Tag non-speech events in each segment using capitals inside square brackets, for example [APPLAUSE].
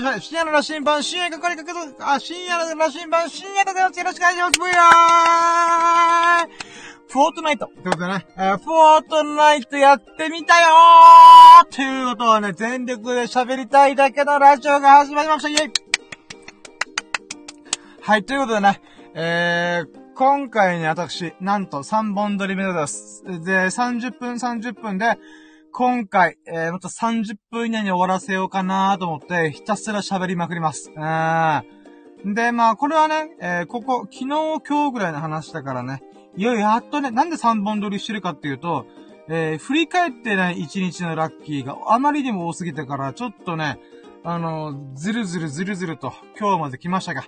ことで、始まりました。深夜の羅針盤、深夜係かけと、あ、深夜の羅針盤、深夜でございます。よろしくお願いします。ブイヤーフォートナイトってことでね、えー、フォートナイトやってみたよーということをね、全力で喋りたいだけのラジオが始まりました。イェイはい、ということでね、えー、今回ね、私、なんと3本撮り目でございます。で、30分30分で、今回、えー、また30分以内に終わらせようかなと思って、ひたすら喋りまくります。うん。で、まあ、これはね、えー、ここ、昨日、今日ぐらいの話だからね、いや、やっとね、なんで3本撮りしてるかっていうと、えー、振り返ってない1日のラッキーがあまりにも多すぎたから、ちょっとね、あの、ずるずるずるずると今日まで来ましたが、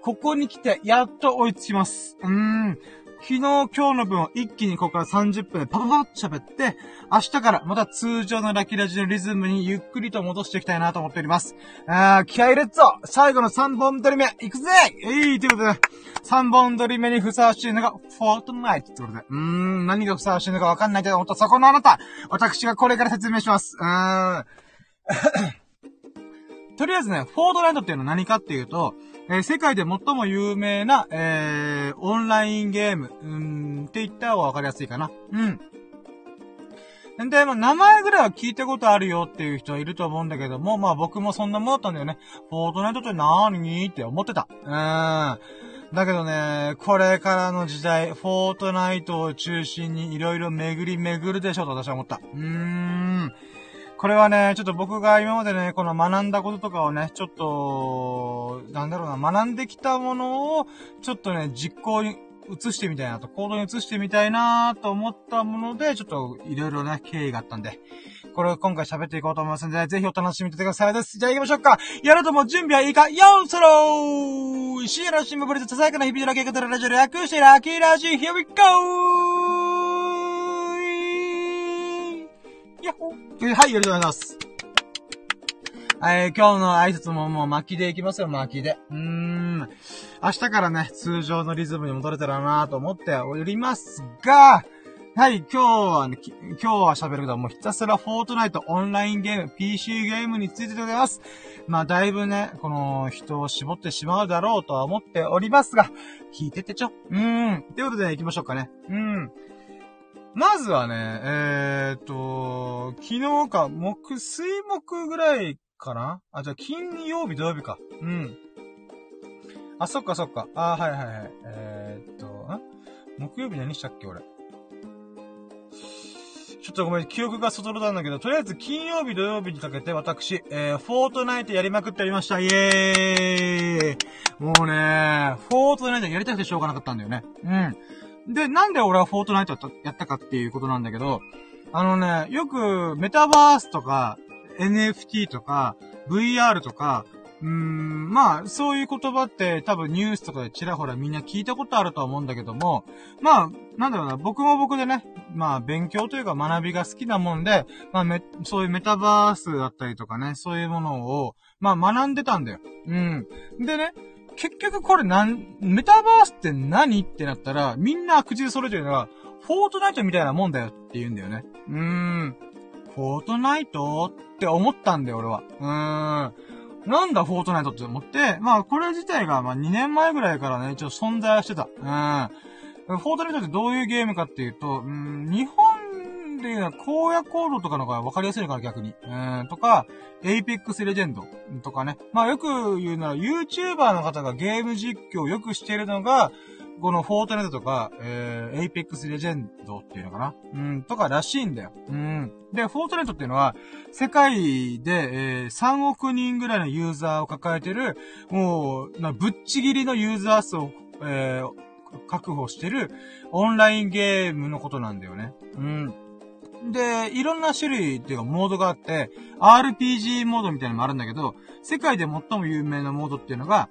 ここに来て、やっと追いつきます。うーん。昨日、今日の分を一気にここから30分でパパパッと喋って、明日からまた通常のラキラジのリズムにゆっくりと戻していきたいなと思っております。あー、気合入れっぞ最後の3本撮り目、行くぜえいということで、3本撮り目にふさわしいのが、フォートナイトってことで。うーん、何がふさわしいのかわかんないけど、ほんとそこのあなた私がこれから説明します。うーん。[COUGHS] とりあえずね、フォートナイトっていうのは何かっていうと、えー、世界で最も有名な、えー、オンラインゲーム、うん、って言った方がわかりやすいかな。うん。で、まあ、名前ぐらいは聞いたことあるよっていう人はいると思うんだけども、まあ僕もそんなもんだったんだよね。フォートナイトって何？って思ってた。うん。だけどね、これからの時代、フォートナイトを中心に色々巡り巡るでしょと私は思った。うーん。これはね、ちょっと僕が今までね、この学んだこととかをね、ちょっと、なんだろうな、学んできたものを、ちょっとね、実行に移してみたいなと、行動に移してみたいなと思ったもので、ちょっといろいろね、経緯があったんで、これを今回喋っていこうと思いますので、ぜひお楽しみにしてくださいです。じゃあ行きましょうか。やるとも準備はいいかよーそろー深夜の新聞ブリッツ、ささやかな日々の計画でラジオ略してラッキーラジー、here we go! はい、ありがとうございます。えー、今日の挨拶ももう巻きでいきますよ、巻きで。うーん。明日からね、通常のリズムに戻れたらなと思っておりますが、はい、今日はね、今日は喋るけど、もうひたすらフォートナイトオンラインゲーム、PC ゲームについてでございます。まあ、だいぶね、この人を絞ってしまうだろうとは思っておりますが、聞いててちょ。うーん。ということで、ね、行きましょうかね。うん。まずはね、えー、っと、昨日か、木、水木ぐらいかな？あ、じゃあ金曜日土曜日か。うん。あ、そっかそっか。あ、はいはいはい。えー、っと、ん？木曜日何したっけ俺？ちょっとごめん、記憶が外れたんだけど、とりあえず金曜日土曜日にかけて私、えー、フォートナイトやりまくっておりました。イエーイもうね、フォートナイトやりたくてしょうがなかったんだよね。うん。で、なんで俺はフォートナイトやったかっていうことなんだけど、あのね、よくメタバースとか、NFT とか、VR とか、うーん、まあ、そういう言葉って多分ニュースとかでちらほらみんな聞いたことあるとは思うんだけども、まあ、なんだろうな、僕も僕でね、まあ、勉強というか学びが好きなもんで、まあ、そういうメタバースだったりとかね、そういうものを、まあ、学んでたんだよ。うん。でね、結局これなん、メタバースって何ってなったら、みんな口でそれぞれが、フォートナイトみたいなもんだよって言うんだよね。うーん。フォートナイトって思ったんだよ、俺は。うーん。なんだ、フォートナイトって思って、まあ、これ自体が、まあ、2年前ぐらいからね、一応存在はしてた。うん。フォートナイトってどういうゲームかっていうと、うん、日本でいうのは、荒野行動とかの方が分かりやすいから逆に。うん、とか、エイペックスレジェンドとかね。まあよく言うなら、YouTuber の方がゲーム実況をよくしてるのが、このフォートナイトとか、えー、エイペックスレジェンドっていうのかなうん、とからしいんだよ。うん。で、フォートナイトっていうのは、世界で、えー、3億人ぐらいのユーザーを抱えてる、もう、なぶっちぎりのユーザー数を、えー、確保してるオンラインゲームのことなんだよね。うん。で、いろんな種類っていうかモードがあって、RPG モードみたいなのもあるんだけど、世界で最も有名なモードっていうのが、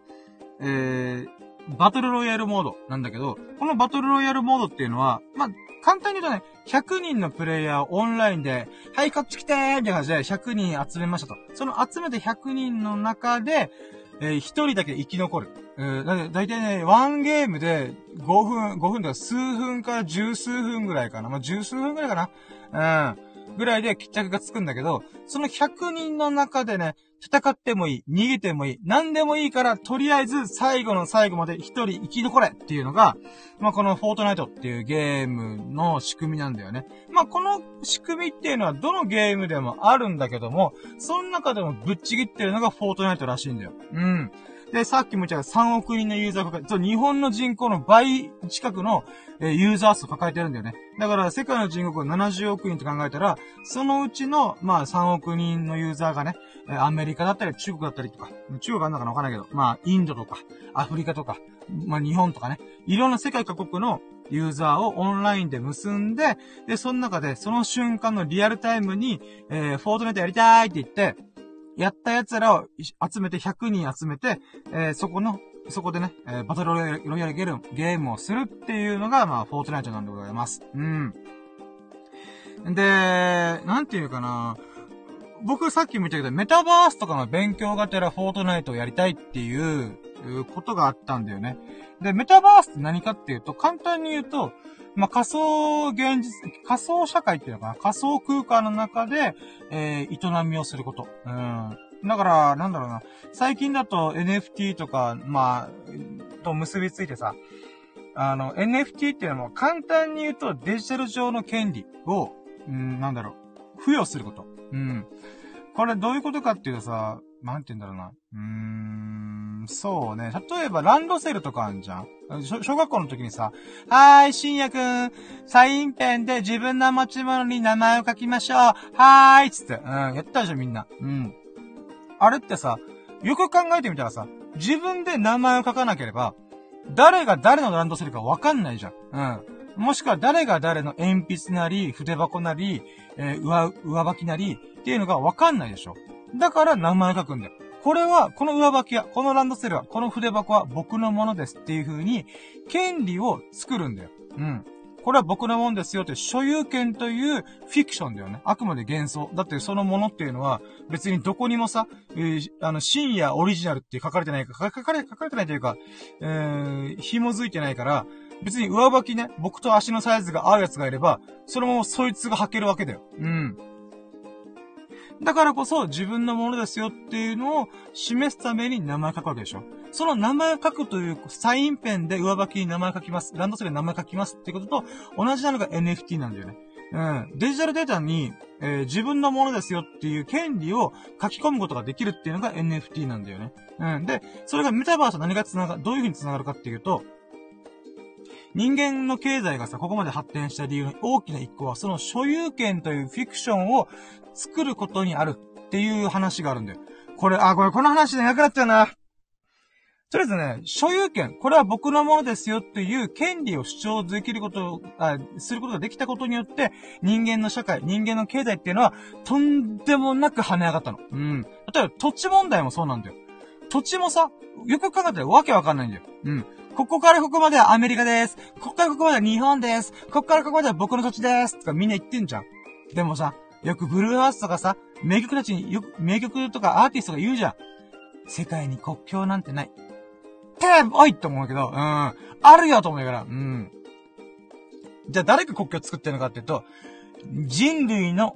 えー、バトルロイヤルモードなんだけど、このバトルロイヤルモードっていうのは、まあ、簡単に言うとね、100人のプレイヤーオンラインで、はい、こっち来てーみたいな感じで100人集めましたと。その集めて100人の中で、えー、1人だけ生き残る。えー、だだいたいね、ワンゲームで5分、5分とか数分か十数分ぐらいかな。まあ、十数分ぐらいかな。うん。ぐらいで決着がつくんだけど、その100人の中でね、戦ってもいい、逃げてもいい、何でもいいから、とりあえず最後の最後まで一人生き残れっていうのが、まあ、このフォートナイトっていうゲームの仕組みなんだよね。まあ、この仕組みっていうのはどのゲームでもあるんだけども、その中でもぶっちぎってるのがフォートナイトらしいんだよ。うん。で、さっきも言った3億人のユーザーが抱えて、そう、日本の人口の倍近くの、え、ユーザー数を抱えてるんだよね。だから、世界の人口が70億人と考えたら、そのうちの、まあ、3億人のユーザーがね、え、アメリカだったり、中国だったりとか、中国あんのかなわかんないけど、まあ、インドとか、アフリカとか、まあ、日本とかね、いろんな世界各国のユーザーをオンラインで結んで、で、その中で、その瞬間のリアルタイムに、えー、フォートネットやりたいって言って、やった奴らを集めて、100人集めて、えー、そこの、そこでね、えー、バトルロイヤルゲームをするっていうのが、まあ、フォートナイトなんでございます。うん。で、なんていうかな、僕さっきも言ったけど、メタバースとかの勉強がてらフォートナイトをやりたいっていうことがあったんだよね。で、メタバースって何かっていうと、簡単に言うと、まあ、仮想現実、仮想社会っていうのかな？仮想空間の中で、えー、営みをすること。うん。だから、なんだろうな。最近だと NFT とか、まあ、と結びついてさ、あの、NFT っていうのも簡単に言うとデジタル上の権利を、うん、なんだろう、付与すること。うん。これどういうことかっていうとさ、なんて言うんだろうな。うーん、そうね。例えばランドセルとかあんじゃん？小学校の時にさ、はーい、深夜くん、サインペンで自分の持ち物に名前を書きましょう。はーい、つって。うん、やったじゃん、みんな。うん。あれってさ、よく考えてみたらさ、自分で名前を書かなければ、誰が誰のランドセルかわかんないじゃん。うん。もしくは誰が誰の鉛筆なり、筆箱なり、えー、上、上履きなり、っていうのがわかんないでしょ。だから名前書くんだよ。これは、この上履きは、このランドセルは、この筆箱は僕のものですっていう風に、権利を作るんだよ。うん。これは僕のもんですよって、所有権というフィクションだよね。あくまで幻想。だってそのものっていうのは、別にどこにもさ、えー、あの、深夜オリジナルって書かれてないか、書かれ、書かれてないというか、えー、紐づいてないから、別に上履きね、僕と足のサイズが合うやつがいれば、そのままそいつが履けるわけだよ。うん。だからこそ自分のものですよっていうのを示すために名前書くわけでしょ。その名前書くというサインペンで上履きに名前書きます。ランドセルに名前書きますってことと同じなのが NFT なんだよね。うん。デジタルデータに、えー、自分のものですよっていう権利を書き込むことができるっていうのが NFT なんだよね。うん。で、それがメタバースと何が繋が、どういう風に繋がるかっていうと、人間の経済がさ、ここまで発展した理由の大きな一個は、その所有権というフィクションを作ることにあるっていう話があるんだよ。これ、あ、これ、この話でなくなっちゃうな。とりあえずね、所有権、これは僕のものですよっていう権利を主張できることあ、することができたことによって、人間の社会、人間の経済っていうのは、とんでもなく跳ね上がったの。うん。例えば、土地問題もそうなんだよ。土地もさ、よく考えたらわけわかんないんだよ。うん。ここからここまではアメリカです。ここからここまでは日本です。ここからここまでは僕の土地です。とかみんな言ってんじゃん。でもさ、よくブルーハーツとかさ、名曲たちによく、名曲とかアーティストが言うじゃん。世界に国境なんてない。ておいって思うけど、うん。あるよと思うから、うん。じゃあ誰が国境作ってるのかっていうと、人類の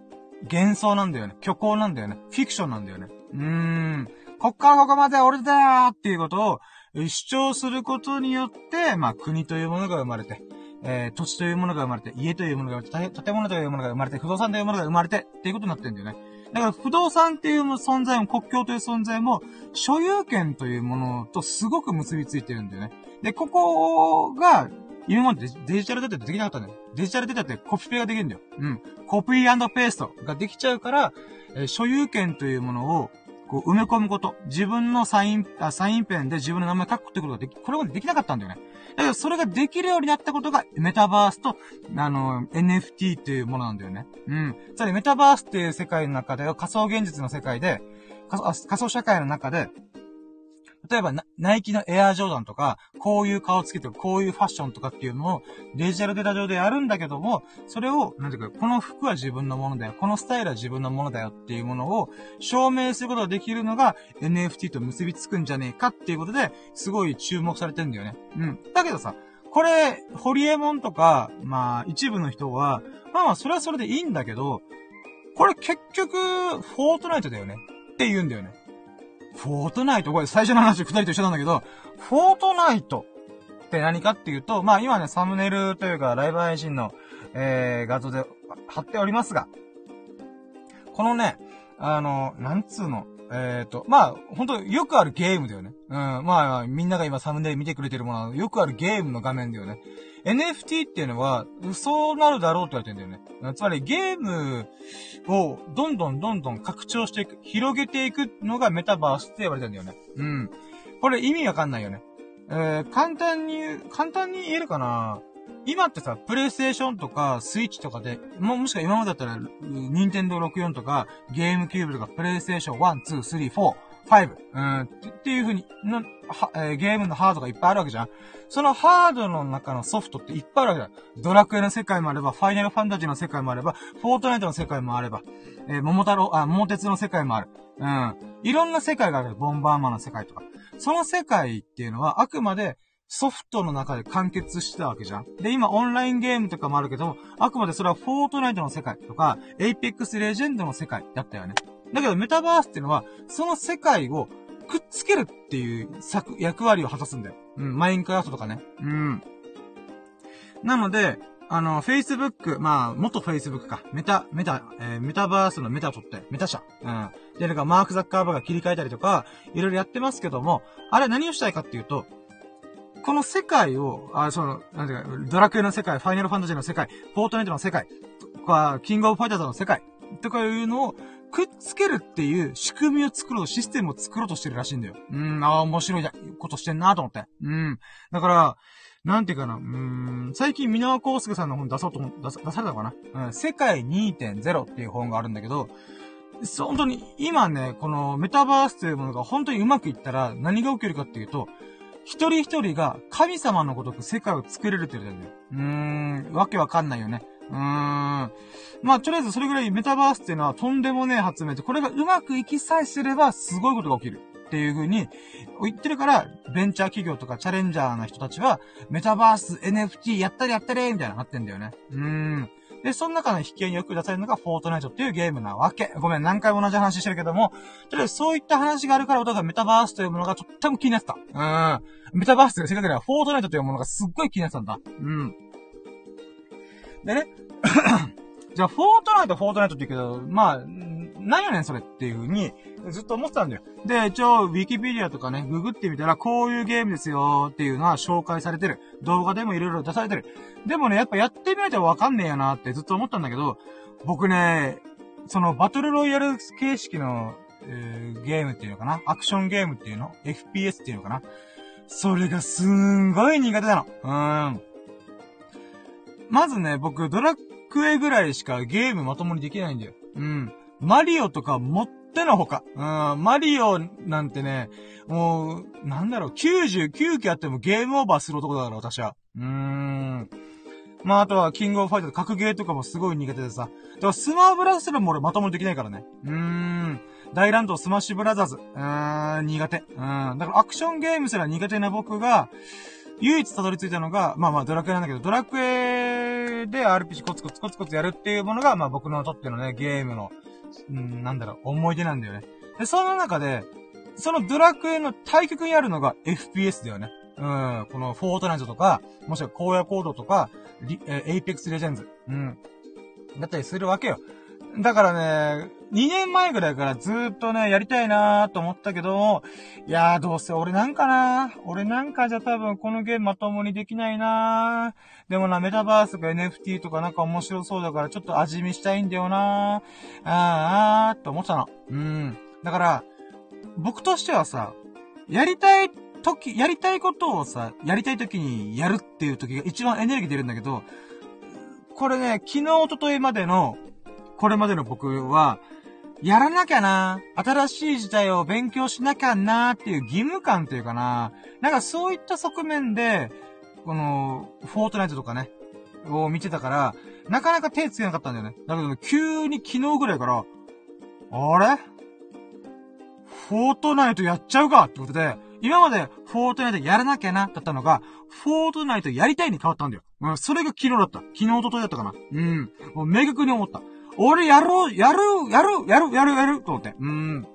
幻想なんだよね。虚構なんだよね。フィクションなんだよね。うーん。こっからここまで俺だよっていうことを主張することによって、まあ国というものが生まれて、えー、土地というものが生まれて、家というものが生まれて、建物というものが生まれて、不動産というものが生まれて、っていうことになってるんだよね。だから不動産っていう存在も、国境という存在も、所有権というものとすごく結びついてるんだよね。で、ここが、今までデジタルデータってできなかったんだよ。デジタルデータってコピペができるんだよ。うん。コピーペーストができちゃうから、えー、所有権というものを、こう埋め込むこと。自分のサイン、あ、サインペンで自分の名前書くってことができ、これまでできなかったんだよね。だけど、それができるようになったことが、メタバースと、あの、NFT っていうものなんだよね。うん。つまり、メタバースっていう世界の中で、仮想現実の世界で、仮想社会の中で、例えばナイキのエアージョーダンとか、こういう顔つけてこういうファッションとかっていうのをデジタルデータ上でやるんだけども、それを、なんていうか、この服は自分のものだよ、このスタイルは自分のものだよっていうものを証明することができるのが NFT と結びつくんじゃねえかっていうことで、すごい注目されてんだよね。うん。だけどさ、これ、ホリエモンとか、まあ、一部の人は、まあまあ、それはそれでいいんだけど、これ結局、フォートナイトだよね。って言うんだよね。フォートナイトこれ最初の話二人と一緒なんだけど、フォートナイトって何かっていうと、まあ今ね、サムネイルというかライブ配信の、えー、画像で貼っておりますが、このね、あの、なんつうの、えっ、ー、と、まあ、ほんと、よくあるゲームだよね。うん。まあ、みんなが今サムネイル見てくれてるものは、よくあるゲームの画面だよね。NFT っていうのは、そうなるだろうって言われてんだよね。つまり、ゲームを、どんどんどんどん拡張していく、広げていくのがメタバースって言われてんだよね。うん。これ意味わかんないよね。えー、簡単に、簡単に言えるかな今ってさ、プレイステーションとか、スイッチとかで、も、もしくは今までだったら、ニンテンドー64とか、ゲームキューブとか、プレイステーション1、2、3、4、5、うん、っていう風に、の、は、えー、ゲームのハードがいっぱいあるわけじゃんそのハードの中のソフトっていっぱいあるわけだ。ドラクエの世界もあれば、ファイナルファンタジーの世界もあれば、フォートナイトの世界もあれば、えー、桃太郎、あ、桃鉄の世界もある。うん。いろんな世界がある。ボンバーマンの世界とか。その世界っていうのは、あくまで、ソフトの中で完結してたわけじゃん。で、今オンラインゲームとかもあるけど、あくまでそれはフォートナイトの世界とか、エイペックスレジェンドの世界だったよね。だけどメタバースっていうのは、その世界をくっつけるっていう作、役割を果たすんだよ。うん、マインクラフトとかね。うん。なので、あの、Facebook、まあ、元 Facebook か。メタ、メタ、えー、メタバースのメタを取って、メタ社。うん。で、なんかマーク・ザッカーバーグが切り替えたりとか、いろいろやってますけども、あれ何をしたいかっていうと、この世界を、あ、その、なんていうか、ドラクエの世界、ファイナルファンタジーの世界、フォートナイトの世界、とか、キングオブファイターズの世界、とかいうのを、くっつけるっていう仕組みを作ろう、システムを作ろうとしてるらしいんだよ。うん、ああ、面白いことしてんなと思って。うん。だから、なんていうかな、うん、最近、箕輪康介さんの本出そうと思出さ、出されたかなうん、世界2.0っていう本があるんだけど、本当に、今ね、このメタバースというものが本当にうまくいったら何が起きるかっていうと、一人一人が神様のごとく世界を作れるって言うんだよ。うーん、わけわかんないよね。うーん。まあ、とりあえずそれぐらいメタバースっていうのはとんでもねえ発明で、これがうまくいきさえすればすごいことが起きる。っていう風に言ってるから、ベンチャー企業とかチャレンジャーな人たちは、メタバース、NFT やったりやったりみたいななってんだよね。うーん。で、その中の引き合いによく出されるのが、フォートナイトっていうゲームなわけ。ごめん、何回も同じ話してるけども、とりあえずそういった話があるから、俺がメタバースというものがとっても気になってた。うーん。メタバースがせっかくでは、フォートナイトというものがすっごい気になってたんだ。うん。でね、[COUGHS] じゃあ、フォートナイト、フォートナイトって言うけど、まあ、何やねんそれっていう風に、ずっと思ってたんだよ。で、一応、ウィキペディアとかね、ググってみたら、こういうゲームですよっていうのは紹介されてる。動画でもいろいろ出されてる。でもね、やっぱやってみないとわかんねえよなってずっと思ったんだけど、僕ね、そのバトルロイヤル形式の、えー、ゲームっていうのかな？アクションゲームっていうの ?FPS っていうのかな？それがすんごい苦手なの。うーん。まずね、僕、ドラクエぐらいしかゲームまともにできないんだよ。うん。マリオとかもってのほか。うん、マリオなんてね、もう、なんだろう、99機あってもゲームオーバーする男だから、私は。うーん。まあ、あとは、キングオブファイター格ゲーとかもすごい苦手でさ。だから、スマーブラザーも俺まともにできないからね。うーん。大乱闘スマッシュブラザーズ。うーん、苦手。うん。だからアクションゲームすら苦手な僕が、唯一たどり着いたのが、まあまあドラクエなんだけど、ドラクエで RPG コツコツコツコツやるっていうものが、まあ僕のとってのね、ゲームのうん、なんだろう、思い出なんだよね。で、その中で、そのドラクエの対極にあるのが FPS だよね。うん、このフォートナイトとか、もしくは荒野行動とか、えエイペックスレジェンズ。うん。だったりするわけよ。だからね、2年前ぐらいからずっとね、やりたいなーと思ったけど、いやーどうせ俺なんかな俺なんかじゃ多分このゲームまともにできないなーでもな、メタバースとか NFT とかなんか面白そうだからちょっと味見したいんだよなーあーあーと思ったの。うん。だから、僕としてはさ、やりたい時、やりたいことをさ、やりたい時にやるっていう時が一番エネルギー出るんだけど、これね、昨日、おとといまでのこれまでの僕は、やらなきゃな、新しい時代を勉強しなきゃなっていう義務感というかな、なんかそういった側面で、この、フォートナイトとかね、を見てたから、なかなか手つけなかったんだよね。だけど、急に昨日ぐらいから、あれ？フォートナイトやっちゃうかってことで、今までフォートナイトやらなきゃな、だったのが、フォートナイトやりたいに変わったんだよ。うん、それが昨日だった。昨日とといだったかな。うん。もう明確に思った。俺やろう、やる、やる、やる、やる、やる、と思って。うーん。っ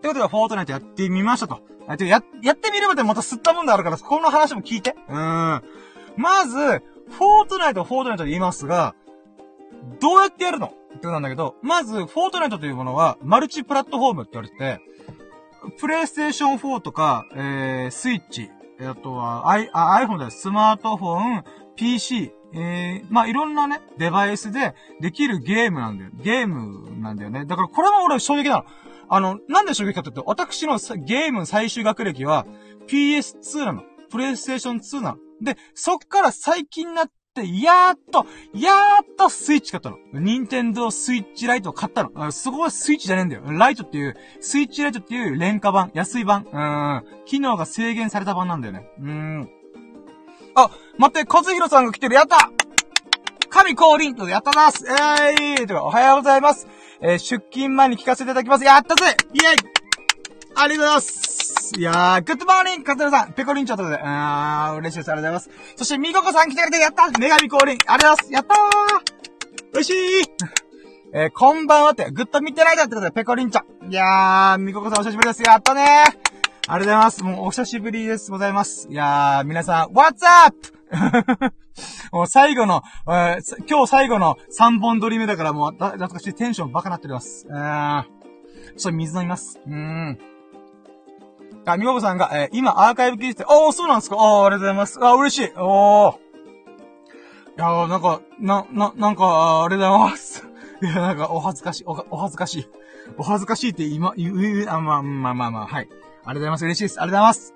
てことで、フォートナイトやってみましたと。や、やってみればでまた吸ったもんであるから、この話も聞いて。うーん。まず、フォートナイト、フォートナイトで言いますが、どうやってやるの？ってことなんだけど、まず、フォートナイトというものは、マルチプラットフォームって言われてて、プレイステーション4とか、えー、スイッチ、あとは、I、あ、iPhone だよ。スマートフォン、PC、えー、まあ、いろんなね、デバイスでできるゲームなんだよ。ゲームなんだよね。だからこれも俺衝撃なの。あの、なんで衝撃かって言うと、私のゲーム最終学歴は PS2 なの。プレイステーション2なの。で、そっから最近になって、やーっと、やーっとスイッチ買ったの。ニンテンドースイッチライトを買ったの。そこはスイッチじゃねえんだよ。ライトっていう、スイッチライトっていう廉価版、安い版、うん、機能が制限された版なんだよね。うん。あ、待って、小津弘さんが来てる、やった。神降臨。やったな。すえーい、おはようございます。えー、出勤前に聞かせていただきます。やったぜ。イェイ。ありがとうございます。いやー、 Good morning カズルさん。ペコリンチョとで、あー、嬉しいです。ありがとうございます。そして、ミココさん来てくれて、やった。女神降臨。ありがとうございます。やったー。嬉しい。[LAUGHS] えー、こんばんはって、 Good midnight だってことで、ペコリンチョ。いやー、ミココさんお久しぶりです。やったねー。ありがとうございます。もうお久しぶりです。ございます。いやー、皆さん、What's up? [LAUGHS] もう最後の、えー、今日最後の3本撮り目だからもう、だ、懐かしいテンションバカなっております。うーん。ちょっと水飲みます。うーん。あ、みごこさんが、えー、今アーカイブ聞いて、おー、そうなんですかあー、ありがとうございます。あ、嬉しい。おー。いやー、なんか、な、な、なんか、ありがとうございます。[LAUGHS] いや、なんか、お恥ずかしい、お、お恥ずかしい。お恥ずかしいって今、言う、あ、まあ、まあまあまあ、はい。ありがとうございます。嬉しいです。ありがとうございます。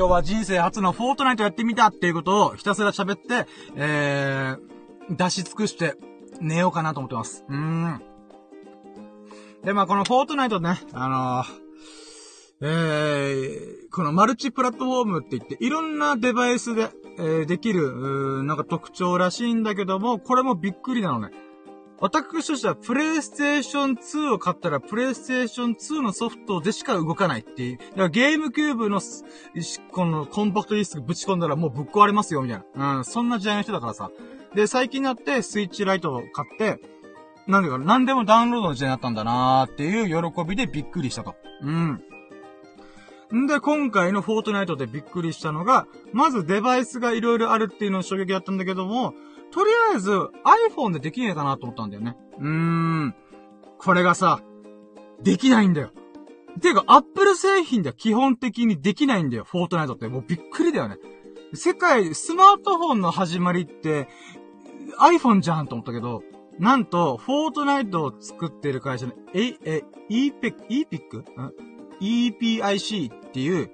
今日は人生初のフォートナイトやってみたっていうことをひたすら喋って、えー、出し尽くして寝ようかなと思ってます。うん。で、まあこのフォートナイトね、あのー、えー、このマルチプラットフォームって言って、いろんなデバイスで、えー、できる、なんか特徴らしいんだけども、これもびっくりなのね。私としては、プレイステーション2を買ったら、プレイステーション2のソフトでしか動かないっていう。だからゲームキューブの、このコンパクトディスクぶち込んだらもうぶっ壊れますよ、みたいな。うん、そんな時代の人だからさ。で、最近になってスイッチライトを買って、なんでか、なんでもダウンロードの時代になったんだなーっていう喜びでびっくりしたと。うん。んで、今回のフォートナイトでびっくりしたのが、まずデバイスが色々あるっていうのを衝撃だったんだけども、とりあえず iPhone でできねえかなと思ったんだよね。うーん。これがさ、できないんだよ。ていうか、Apple 製品では基本的にできないんだよ、フォートナイトって。もうびっくりだよね。世界、スマートフォンの始まりって、iPhone じゃんと思ったけど、なんと、フォートナイトを作ってる会社の、え、え、EPIC、EPIC? EPIC っていう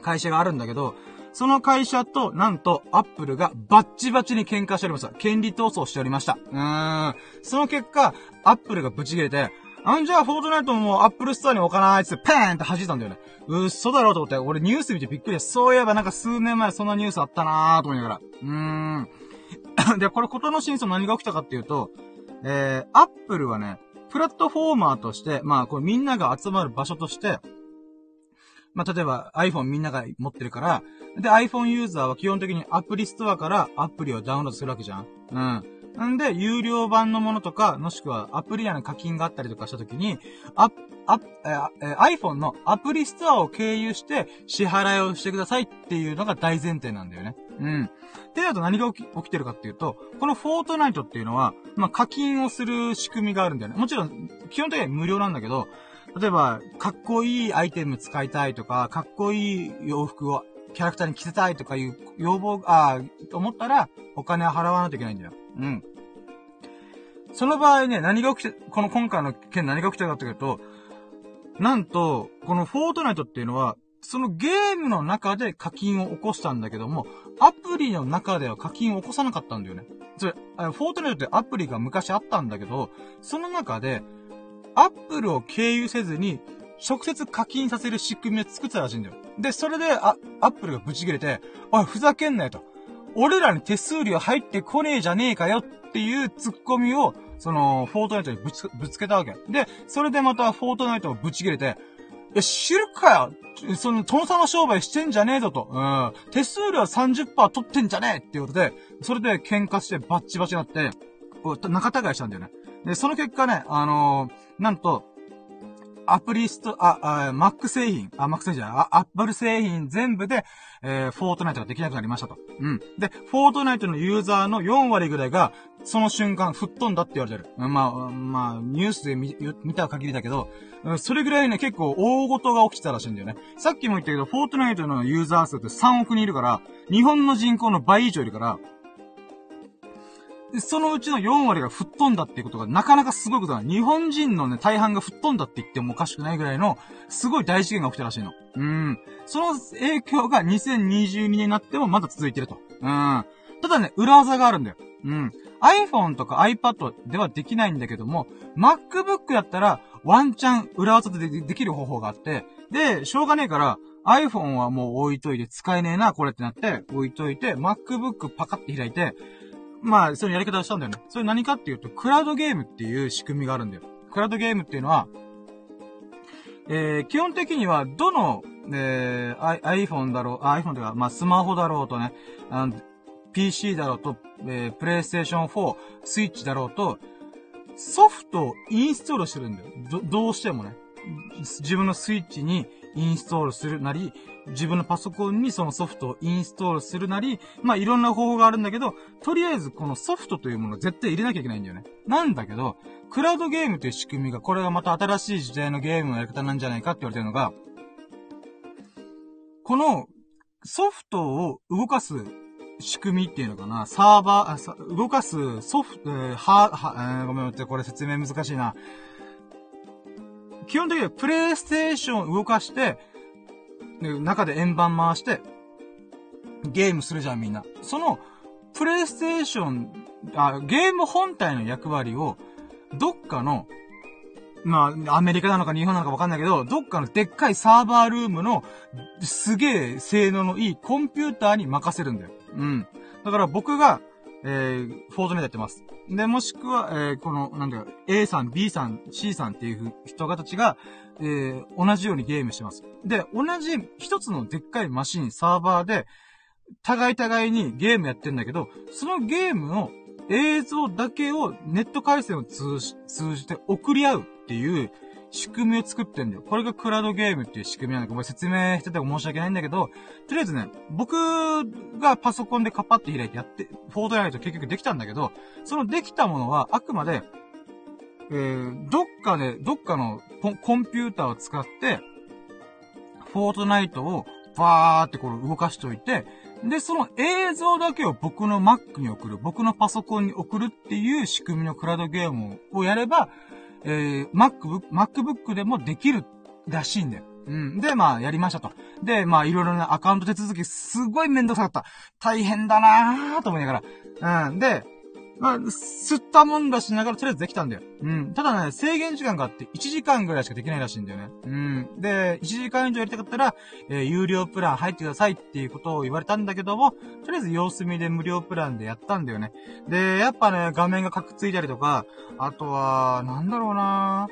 会社があるんだけど、その会社と、なんと、アップルがバッチバチに喧嘩しておりました。権利闘争しておりました。うーん。その結果、アップルがブチ切れて、あんじゃあ、フォートナイトももうアップルストアに置かないっつってペーンって弾いたんだよね。うっそだろうと思って、俺ニュース見てびっくりそういえばなんか数年前そんなニュースあったなーと思いながら。うーん。[COUGHS] で、これことの真相何が起きたかっていうと、えー、アップルはね、プラットフォーマーとして、まあ、これみんなが集まる場所として、まあ、例えば iPhone みんなが持ってるから、で、iPhone ユーザーは基本的にアプリストアからアプリをダウンロードするわけじゃんうん。んで、有料版のものとか、もしくはアプリ内の課金があったりとかしたときに、アアえー、iPhone のアプリストアを経由して支払いをしてくださいっていうのが大前提なんだよね。うん。で、だと何が起き起きてるかっていうと、このフォートナイトっていうのは、まあ、課金をする仕組みがあるんだよね。もちろん、基本的には無料なんだけど、例えば、かっこいいアイテム使いたいとか、かっこいい洋服をキャラクターに着せたいとかいう要望、ああ、思ったら、お金を払わないといけないんだよ。うん。その場合ね、何が起きて、この今回の件何が起きてるかというと、なんと、このフォートナイトっていうのは、そのゲームの中で課金を起こしたんだけども、アプリの中では課金を起こさなかったんだよね。それ、フォートナイトってアプリが昔あったんだけど、その中で、アップルを経由せずに、直接課金させる仕組みを作ったらしいんだよ。で、それで、あ、アップルがブチ切れて、おい、ふざけんなよと。俺らに手数料入ってこねえじゃねえかよっていうツッコミを、その、フォートナイトにぶつ、ぶつけたわけ。で、それでまたフォートナイトをブチ切れて、いや、知るかよその、殿様商売してんじゃねえぞと。うん。手数料30%取ってんじゃねえっていうことで、それで喧嘩してバッチバチになって、こう仲違いしたんだよね。で、その結果ね、あのー、なんと、アプリスト、あ、あ、Mac 製品、あ、Mac 製品じゃない、あ、Apple 製品全部で、えー、フォートナイトができなくなりましたと。うん。で、フォートナイトのユーザーの4割ぐらいが、その瞬間、吹っ飛んだって言われてる。まあ、まあ、ニュースで見見た限りだけど、それぐらいね、結構大事が起きてたらしいんだよね。さっきも言ったけど、フォートナイトのユーザー数って3億人いるから、日本の人口の倍以上いるから、そのうちの4割が吹っ飛んだっていうことがなかなかすごいことだ。日本人のね、大半が吹っ飛んだって言ってもおかしくないぐらいの、すごい大事件が起きたらしいの。うん。その影響が2022年になってもまだ続いてると。うん。ただね、裏技があるんだよ。うん。iPhone とか iPad ではできないんだけども、MacBook やったら、ワンチャン裏技でできる方法があって、で、しょうがねえから、iPhone はもう置いといて使えねえな、これってなって、置いといて、MacBook パカって開いて、まあ、そういうやり方をしたんだよね。それ何かっていうと、クラウドゲームっていう仕組みがあるんだよ。クラウドゲームっていうのは、えー、基本的には、どの、えー、iPhone だろう、iPhone とか、まあ、スマホだろうとね、あの、PC だろうと、えー、PlayStation 4、スイッチだろうと、ソフトをインストールしてるんだよ。ど、どうしてもね。自分のスイッチにインストールするなり、自分のパソコンにそのソフトをインストールするなり、まあいろんな方法があるんだけど、とりあえずこのソフトというものを絶対入れなきゃいけないんだよね。なんだけど、クラウドゲームという仕組みが、これがまた新しい時代のゲームのやり方なんじゃないかって言われてるのが、このソフトを動かす仕組みっていうのかな、サーバー、動かすソフト、えー、は、は、えー、ごめん待って、これ説明難しいな。基本的にはプレイステーションを動かして、中で円盤回して、ゲームするじゃんみんな。その、プレイステーション、あ、ゲーム本体の役割を、どっかの、まあ、アメリカなのか日本なのかわかんないけど、どっかのでっかいサーバールームの、すげえ性能のいいコンピューターに任せるんだよ。うん。だから僕が、えー、フォートネットやってます。で、もしくは、えー、この、なんだよ、A さん、B さん、C さんっていう人方たちが、えー、同じようにゲームしてます。で、同じ一つのでっかいマシン、サーバーで、互い互いにゲームやってんだけど、そのゲームの映像だけをネット回線を通じて送り合うっていう仕組みを作ってんだよ。これがクラウドゲームっていう仕組みなんだけど、説明してても申し訳ないんだけど、とりあえずね、僕がパソコンでカパって開いてやって、フォートナイト結局できたんだけど、そのできたものはあくまで、えー、どっかで、どっかのコンピューターを使って、フォートナイトをバーってこれ動かしといて、で、その映像だけを僕の Mac に送る、僕のパソコンに送るっていう仕組みのクラウドゲームをやれば、えー、MacBook、MacBook でもできるらしいんだよ。うん。で、まあ、やりましたと。で、まあ、いろいろなアカウント手続き、すごいめんどくさかった。大変だなぁと思いながら。うん。で、まあ、吸ったもんだしながらとりあえずできたんだよ。うん。ただね、制限時間があって1時間ぐらいしかできないらしいんだよね。うん。で、1時間以上やりたかったら、えー、有料プラン入ってくださいっていうことを言われたんだけども、とりあえず様子見で無料プランでやったんだよね。で、やっぱね、画面がカクついたりとか、あとは、なんだろうな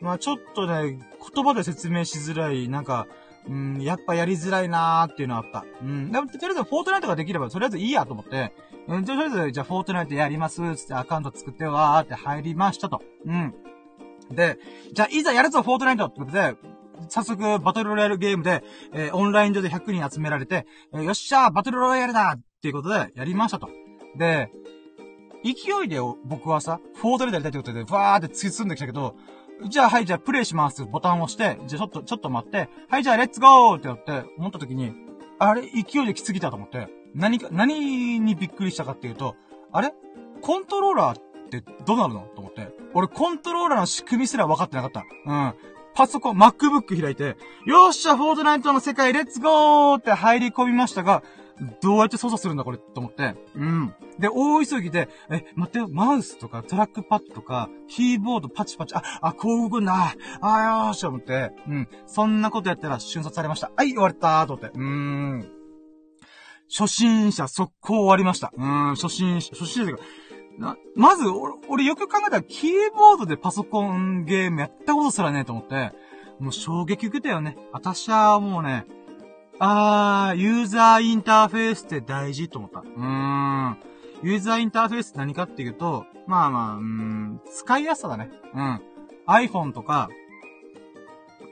まあちょっとね、言葉で説明しづらい、なんか、うん、やっぱやりづらいなーっていうのはあった。うん。でも、とりあえずフォートナイトができれば、とりあえずいいやと思って、うん、とりあえず、じゃあフォートナイトやりますつってアカウント作ってわーって入りましたと。うん。で、じゃあいざやるぞ、フォートナイトってことで、早速、バトルロイヤルゲームで、えー、オンライン上で100人集められて、えー、よっしゃー、バトルロイヤルだっていうことで、やりましたと。で、勢いで僕はさ、フォートナイトやりたいってことで、わーって突き進んできたけど、じゃあ、はい、じゃあ、プレイしますボタンを押して、じゃあ、ちょっと、ちょっと待って、はい、じゃあ、レッツゴーってやって、思った時に、あれ、勢いで来すぎたと思って、何か、何にびっくりしたかっていうと、あれ？コントローラーってどうなるの？と思って。俺、コントローラーの仕組みすら分かってなかった。うん。パソコン、MacBook 開いて、よっしゃ、フォートナイトの世界、レッツゴーって入り込みましたが、どうやって操作するんだこれ？と思って。うん。で、大急ぎで、え、待って、マウスとかトラックパッドとか、キーボードパチパチ、あ、あ、こう動くんだ。あ、よーし、と思って。うん。そんなことやったら瞬殺されました。はい、終わったーと思って。うーん。初心者速攻終わりました。うーん、初心者、初心者というか、な、まず、俺、俺よく考えたら、キーボードでパソコンゲームやったことすらねえと思って、もう衝撃受けたよね。私はもうね、あー、ユーザーインターフェースって大事と思った。うーん。ユーザーインターフェースって何かっていうと、まあまあ、うん、使いやすさだね。うん。iPhone とか、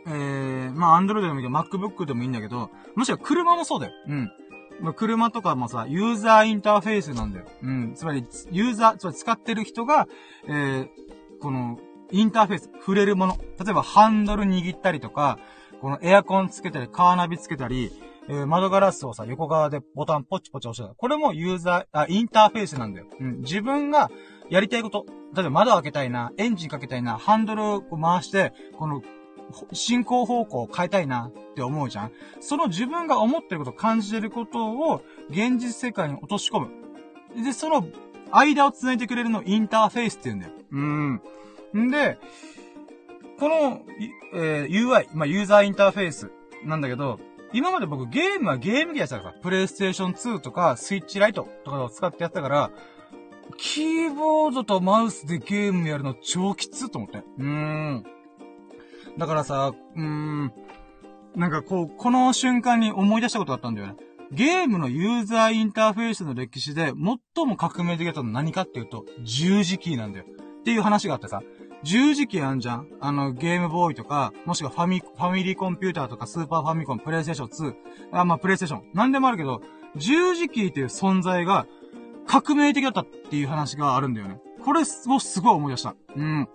えー、まあ Android でもいいけど、MacBook でもいいんだけど、もしくは車もそうだよ。うん。まあ、車とかもさ、ユーザーインターフェースなんだよ。うん。つまり、ユーザー、つまり使ってる人が、えー、この、インターフェース、触れるもの。例えば、ハンドル握ったりとか、このエアコンつけたり、カーナビつけたり、えー、窓ガラスをさ、横側でボタンポチポチ押してた。これもユーザー、あ、インターフェースなんだよ。うん。自分がやりたいこと。例えば窓開けたいな、エンジンかけたいな、ハンドルを回して、この、進行方向を変えたいなって思うじゃんその自分が思ってること、感じてることを現実世界に落とし込む。で、その間を繋いでくれるのをインターフェースって言うんだよ。うん。んで、この、えー、UI、まあ、ユーザーインターフェースなんだけど、今まで僕ゲームはゲーム機やってたからさ、プレイステーション2とかスイッチライトとかを使ってやったから、キーボードとマウスでゲームやるの超きつと思って。うーん。だからさ、うーん、なんかこう、この瞬間に思い出したことがあったんだよね。ゲームのユーザーインターフェースの歴史で最も革命的だったのは何かっていうと、十字キーなんだよ。っていう話があってさ、十字キーあんじゃんあの、ゲームボーイとか、もしくはファミ、ファミリーコンピューターとか、スーパーファミコン、プレイステーション2、あ、まあ、プレイステーション。なんでもあるけど、十字キーっていう存在が、革命的だったっていう話があるんだよね。これをすごい思い出した。うん。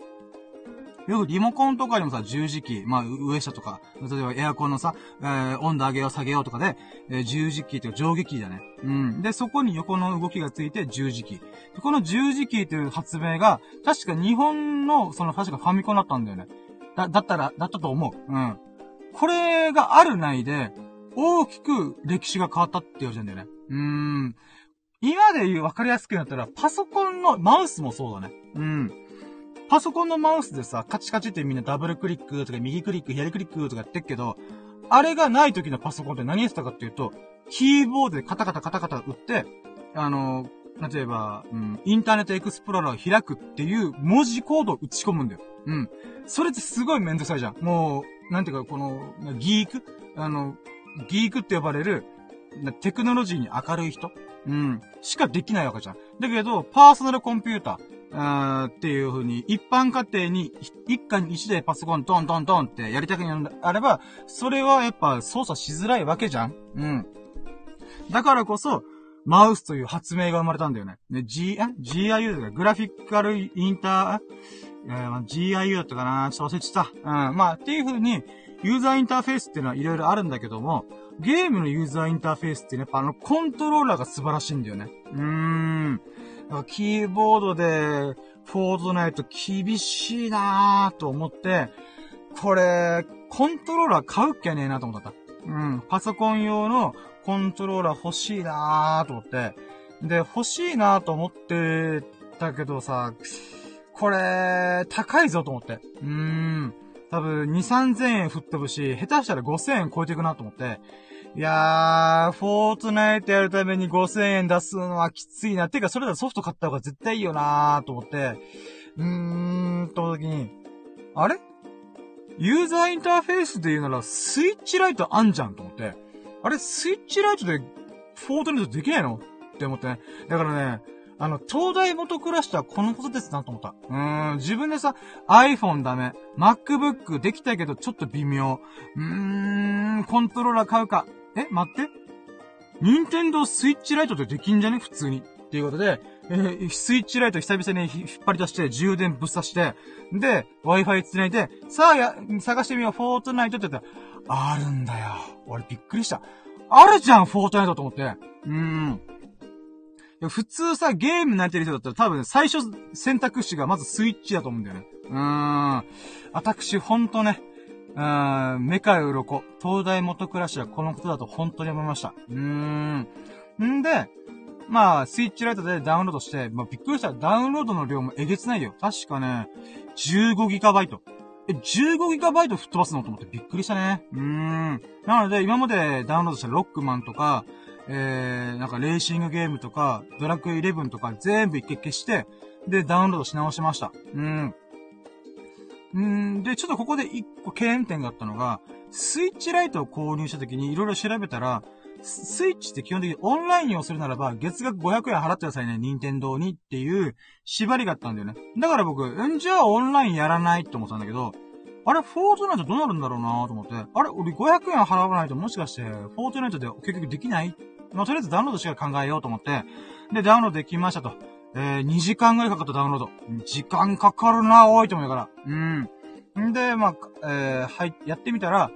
よくリモコンとかにもさ、十字キー、まあ、上下とか、例えばエアコンのさ、えー、温度上げよう下げようとかで、えー、十字キーっていうか上下キーだね。うん。で、そこに横の動きがついて十字キー。この十字キーという発明が、確か日本の、その、確かファミコンだったんだよね。だ、だったら、だったと思う。うん。これがあるないで、大きく歴史が変わったって言われてんだよね。うーん。今で言う分かりやすくなったら、パソコンのマウスもそうだね。うん。パソコンのマウスでさ、カチカチってみんなダブルクリックとか右クリック、左クリックとかやってっけど、あれがない時のパソコンって何やってたかっていうと、キーボードでカタカタカタカタ打って、あの、例えば、うん、インターネットエクスプローラーを開くっていう文字コードを打ち込むんだよ。うん。それってすごいめんどくさいじゃん。もう、なんていうか、この、ギーク？あの、ギークって呼ばれる、テクノロジーに明るい人？うん。しかできないわけじゃん。だけど、パーソナルコンピューター、あーっていう風に、一般家庭に、一家に一台パソコントントントンってやりたくなるんであれば、それはやっぱ操作しづらいわけじゃんうん。だからこそ、マウスという発明が生まれたんだよね。で、G、GIU とか、グラフィカルインター、えー、まあ、GIU だったかなちょっと忘れてた。うん。まあ、っていう風に、ユーザーインターフェースっていうのはいろいろあるんだけども、ゲームのユーザーインターフェースってね、やっぱあの、コントローラーが素晴らしいんだよね。うーん。キーボードで、フォートナイト厳しいなーと思って、これ、コントローラー買うっきゃねえなと思った。うん。パソコン用のコントローラー欲しいなーと思って。で、欲しいなーと思ってたけどさ、これ、高いぞと思って。うーん。多分、2、3000円吹っ飛ぶし、下手したら5000円超えていくなと思って。いやー、フォートナイトやるために5000円出すのはきついな。てか、それだとソフト買った方が絶対いいよなーと思って、うーん、と時に、あれ？ユーザーインターフェースで言うなら、スイッチライトあんじゃんと思って、あれ、スイッチライトでフォートナイトできないの？って思ってね。だからね、あの、東大元暮らしとはこのことですなと思った。うーん、自分でさ、iPhone ダメ。MacBook できたけどちょっと微妙。うーん、コントローラー買うか。え、待って。任天堂スイッチライトってできんじゃね？普通に。っていうことで、えー、スイッチライト久々に引っ張り出して、充電ぶっ刺して、で、Wi-Fi 繋いで、さあや、探してみよう、フォートナイトって言ったら、あるんだよ。俺びっくりした。あるじゃん、フォートナイトと思って。うーん。普通さ、ゲーム慣れてる人だったら多分、最初選択肢がまずスイッチだと思うんだよね。うーん。私、ほんとね、うーん、メカウロコ、東大元暮らしはこのことだと本当に思いました。うーん。んで、まあ、スイッチライトでダウンロードして、まあ、びっくりした。ダウンロードの量もえげつないよ。確かね、15GB。え、15GB 吹っ飛ばすのと思ってびっくりしたね。うーん。なので、今までダウンロードしたロックマンとか、えー、なんかレーシングゲームとか、ドラクエ11とか全部一回消して、で、ダウンロードし直しました。うん。うんで、ちょっとここで一個懸念点があったのが、スイッチライトを購入した時にいろいろ調べたら、スイッチって基本的にオンラインをするならば、月額500円払ってくださいね、任天堂にっていう縛りがあったんだよね。だから僕、んじゃあオンラインやらないって思ったんだけど、あれ、フォートナイトどうなるんだろうなと思って、あれ、俺500円払わないともしかして、フォートナイトで結局できない？まあ、とりあえずダウンロードしか考えようと思って、で、ダウンロードできましたと。えー、2時間ぐらいかかったダウンロード。時間かかるな、多いと思うから。うん。んで、まあ、えー、はい、やってみたら、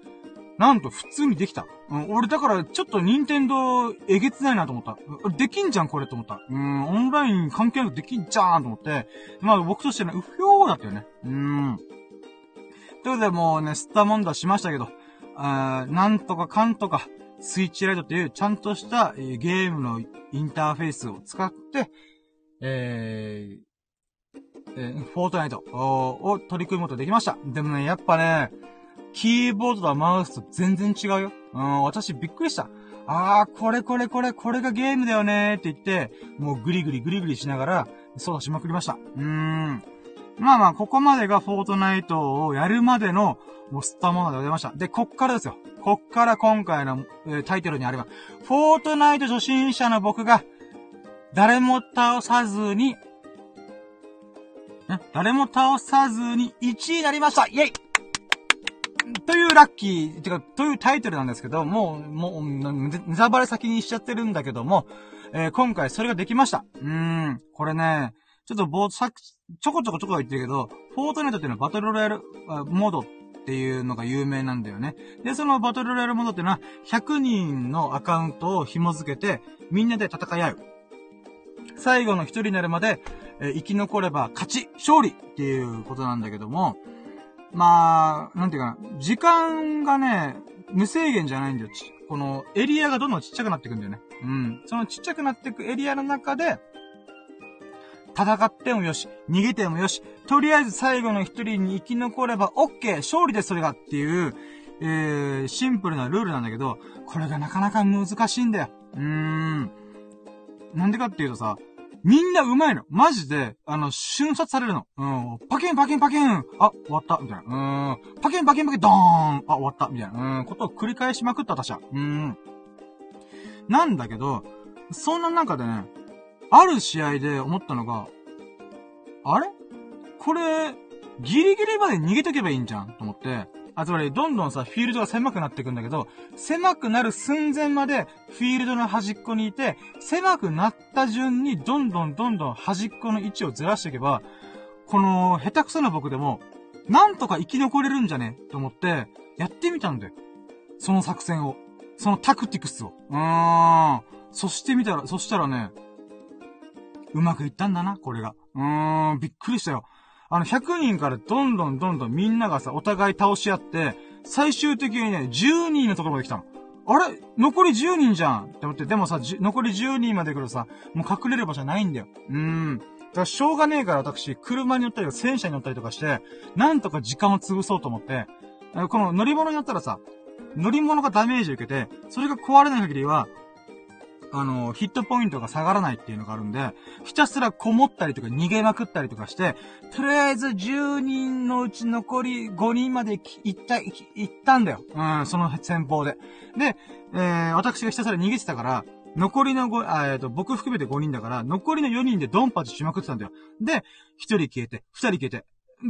なんと普通にできた。うん、俺だからちょっと任天堂えげつないなと思った。できんじゃんこれと思った。うん、オンライン関係なくできんじゃんと思って。まあ僕としてね、うひょーだったよね。うん。ということでもうね、吸ったもんだしましたけど、あなんとかかんとか、スイッチライトっていうちゃんとした、えー、ゲームのインターフェースを使って、えー、え、フォートナイトを取り組むことできました。でもね、やっぱね、キーボードとマウスと全然違うよ。うん、私びっくりした。あー、これこれこれ、これがゲームだよねーって言って、もうグリグリグリグリしながら、操作しまくりました。うーん。まあまあ、ここまでがフォートナイトをやるまでの、もう吸ったものでございました。で、こっからですよ。こっから今回の、えー、タイトルにあれば、フォートナイト初心者の僕が、誰も倒さずに、ね、誰も倒さずに1位になりましたイェイというラッキー、てか、というタイトルなんですけど、もう、もう、ネタバレ先にしちゃってるんだけども、えー、今回それができました。うーん、これね、ちょっとぼ、さ、ちょこちょこちょこ言ってるけど、フォートネットっていうのはバトルロイヤルモードっていうのが有名なんだよね。で、そのバトルロイヤルモードっていうのは、100人のアカウントを紐付けて、みんなで戦い合う。最後の一人になるまで、え、生き残れば勝ち、勝利っていうことなんだけども、まあ、なんていうかな、時間がね、無制限じゃないんだよ。このエリアがどんどんちっちゃくなっていくんだよね。うん。そのちっちゃくなっていくエリアの中で、戦ってもよし、逃げてもよし、とりあえず最後の一人に生き残れば OK! 勝利でそれがっていう、えー、シンプルなルールなんだけど、これがなかなか難しいんだよ。うーん。なんでかっていうとさ、みんな上手いの。マジで、あの、瞬殺されるの。うん。パケンパケンパケンあ、終わった。みたいな。うん。パケンパケンパケンドーンあ、終わった。みたいな。うん。ことを繰り返しまくった私は。うん。なんだけど、そんな中でね、ある試合で思ったのが、あれ？これ、ギリギリまで逃げとけばいいんじゃんと思って、あ、つまり、どんどんさ、フィールドが狭くなっていくんだけど、狭くなる寸前まで、フィールドの端っこにいて、狭くなった順に、どんどんどんどん端っこの位置をずらしていけば、この、下手くそな僕でも、なんとか生き残れるんじゃね？と思って、やってみたんだよ。その作戦を。そのタクティクスを。うーん。そしてみたら、そしたらね、うまくいったんだな、これが。うーん、びっくりしたよ。あの、100人からどんどんどんどんみんながさ、お互い倒し合って、最終的にね、10人のところまで来たの。あれ？残り10人じゃんって思って、でもさ、残り10人まで来るとさ、もう隠れる場所ないんだよ。うーん。だからしょうがねえから私、車に乗ったりとか戦車に乗ったりとかして、なんとか時間を潰そうと思って、この乗り物に乗ったらさ、乗り物がダメージを受けて、それが壊れない限りは、あの、ヒットポイントが下がらないっていうのがあるんで、ひたすらこもったりとか逃げまくったりとかして、とりあえず10人のうち残り5人まで行った、行ったんだよ。うん、その戦法で。で、えー、私がひたすら逃げてたから、残りの5、あえっ、と、僕含めて5人だから、残りの4人でドンパチしまくってたんだよ。で、1人消えて、2人消えて、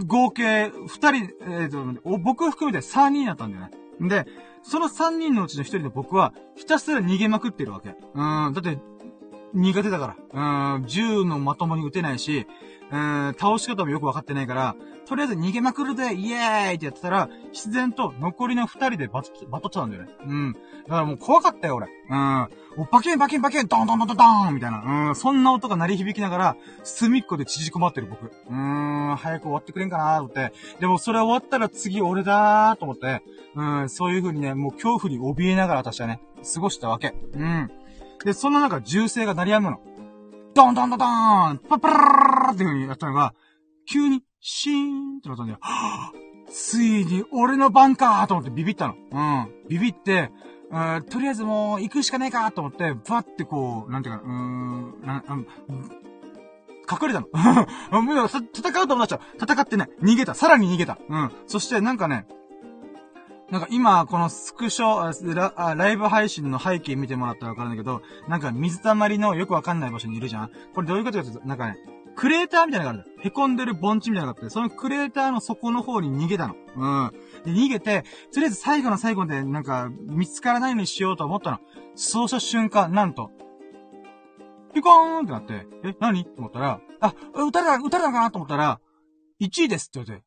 合計2人、えっ、ー、と、僕含めて3人だったんだよね。で、その3人のうちの1人の僕は、ひたすら逃げまくってるわけ。うん、だって、苦手だから。うん、銃のまともに撃てないし、うん、倒し方もよくわかってないから、とりあえず逃げまくるで、イエーイってやってたら、自然と残りの二人でバト、バトっちゃうんだよね。うん。だからもう怖かったよ、俺。うん。お、バケンバケンバケン、ドンドンドンドンみたいな。うん。そんな音が鳴り響きながら、隅っこで縮こまってる僕。うーん、早く終わってくれんかなと思って。でもそれ終わったら次俺だーと思って。うん、そういう風にね、もう恐怖に怯えながら私はね、過ごしたわけ。うん。で、そんな中、銃声が鳴り止むの。ドンドンドンドーンパッパラーっていう風にやったのが、急に、シーンってなったんだよ。ついに俺の番かと思ってビビったの。うん。ビビって、とりあえずもう行くしかねえかと思って、バってこう、なんていうか、うーん、なん、隠れたの。もう戦うと思っちゃう。戦ってね、逃げた。さらに逃げた。うん。そしてなんかね、なんか今、このスクショラ、ライブ配信の背景見てもらったらわかるんだけど、なんか水たまりのよくわかんない場所にいるじゃんこれどういうことかというと、なんかね、クレーターみたいなのがあるんだ。凹んでる盆地みたいなのがあって、そのクレーターの底の方に逃げたの。うん。で、逃げて、とりあえず最後の最後で、なんか、見つからないようにしようと思ったの。そうした瞬間、なんと、ピコーンってなって、え、何？と思ったら、あ、撃たれた、撃たれたかな？と思ったら、1位ですって言わ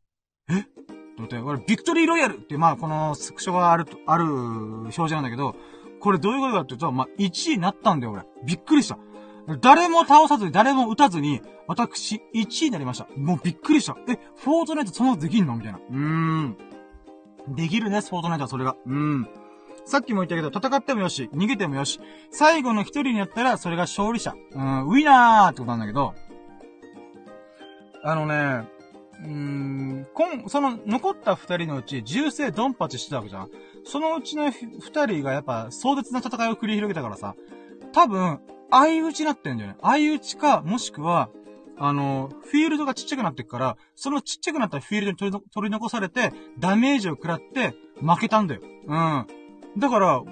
れて、え？と思って、これ、ビクトリーロイヤルって、まあ、このスクショがある、ある表示なんだけど、これどういうことかっていうと、まあ、1位になったんだよ、俺。びっくりした。誰も倒さずに、誰も撃たずに、私、1位になりました。もうびっくりした。え、フォートナイトそのできんのみたいな。うーん。できるね、フォートナイトはそれが。うん。さっきも言ったけど、戦ってもよし、逃げてもよし、最後の一人になったら、それが勝利者。うん、ウィナーってことなんだけど、あのね、うーん、こん、その、残った二人のうち、銃声ドンパチしてたわけじゃんそのうちの二人がやっぱ、壮絶な戦いを繰り広げたからさ、多分、相打ちになってんだよね。相打ちか、もしくは、あの、フィールドがちっちゃくなってくから、そのちっちゃくなったフィールドに取り取り残されて、ダメージを食らって、負けたんだよ。うん。だから、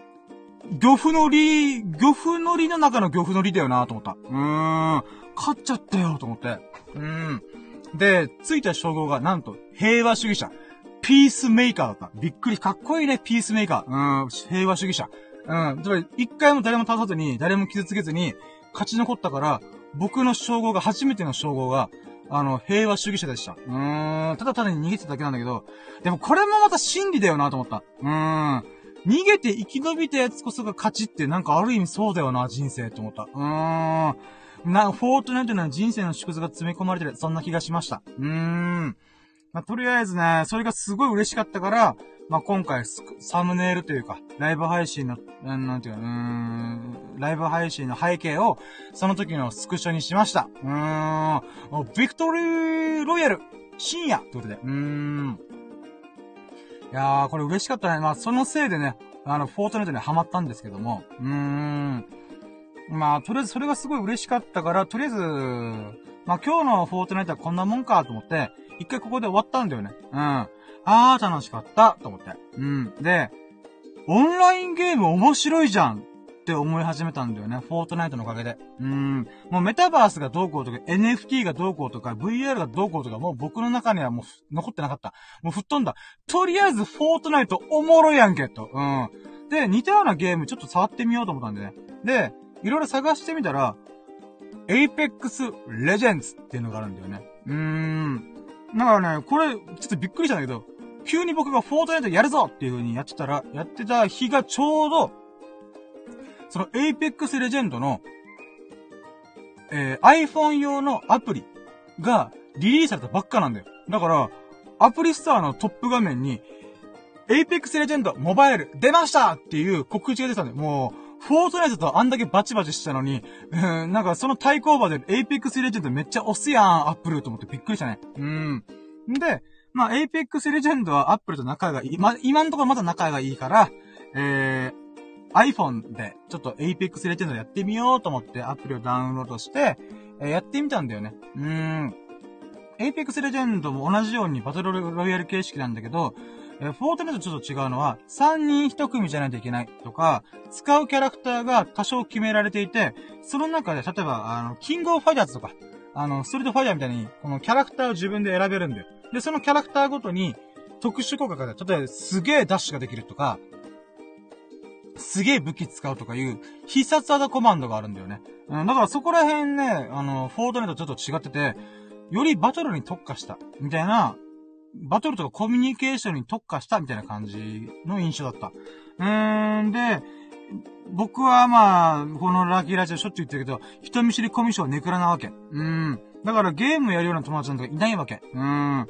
漁夫の利、漁夫の利の中の漁夫の利だよなと思った。うーん。勝っちゃったよと思って。うーん。で、ついた称号がなんと、平和主義者。ピースメーカーだった。びっくり、かっこいいね、ピースメーカー。うん、平和主義者。うん。つまり、一回も誰も倒さずに、誰も傷つけずに、勝ち残ったから、僕の称号が、初めての称号が、あの、平和主義者でした。うーん、ただただに逃げてただけなんだけど、でもこれもまた真理だよなと思った。うーん。逃げて生き延びたやつこそが勝ちってなんかある意味そうだよな、人生って思った。うーん。な、フォートナイトの人生の縮図が詰め込まれてる、そんな気がしました。うーん。まあ、とりあえずね、それがすごい嬉しかったから、まあ、今回、サムネイルというか、ライブ配信の、なんていうか、うーん、ライブ配信の背景を、その時のスクショにしました。うーん、ビクトリーロイヤル、深夜ってことで、うーん。いやー、これ嬉しかったね。まあ、そのせいでね、あの、フォートナイトにハマったんですけども、うーん。まあ、とりあえずそれがすごい嬉しかったから、とりあえず、まあ今日のフォートナイトはこんなもんかと思って、一回ここで終わったんだよね。うん。あー、楽しかった、と思って。うん。で、オンラインゲーム面白いじゃんって思い始めたんだよね。フォートナイトのおかげで。うん。もうメタバースがどうこうとか、NFT がどうこうとか、VR がどうこうとか、もう僕の中にはもう残ってなかった。もう吹っ飛んだ。とりあえずフォートナイトおもろいやんけ、と。うん。で、似たようなゲームちょっと触ってみようと思ったんでね。で、いろいろ探してみたら、Apex Legends っていうのがあるんだよね。うーん。だからね、これ、ちょっとびっくりしたんだけど、急に僕がフォートナイトやるぞっていう風にやってたら、やってた日がちょうど、その Apex Legend の、えー、iPhone 用のアプリがリリースされたばっかなんだよ。だから、アプリストアのトップ画面に、Apex Legend モバイル出ましたっていう告知が出たんだよ。もう、フォートナイトとあんだけバチバチしたのに、うん、なんかその対抗馬でエイペックスレジェンドめっちゃ押すやん、アップルと思ってびっくりしたね。うん。で、まあ、エイペックスレジェンドはアップルと仲がいい。ま、今のところまだ仲がいいから、えー、iPhone で、ちょっと Apex Legends やってみようと思ってアプリをダウンロードして、えー、やってみたんだよね。うーん。Apex Legends も同じようにバトルロイヤル形式なんだけど、えフォートナイトちょっと違うのは、3人1組じゃないといけないとか、使うキャラクターが多少決められていて、その中で、例えば、あの、キングオブファイターズとか、あの、ストリートファイヤーみたいに、このキャラクターを自分で選べるんだよ。で、そのキャラクターごとに、特殊効果が、例えば、すげえダッシュができるとか、すげえ武器使うとかいう、必殺技コマンドがあるんだよね。うん、だからそこら辺ね、あの、フォートナイトちょっと違ってて、よりバトルに特化した、みたいなバトルとかコミュニケーションに特化したみたいな感じの印象だった。うーん、で、僕はまあ、このラッキーラジオしょっちゅう言ってるけど、人見知りコミュ障ネクラなわけ。うん。だからゲームやるような友達なんかいないわけ。うん。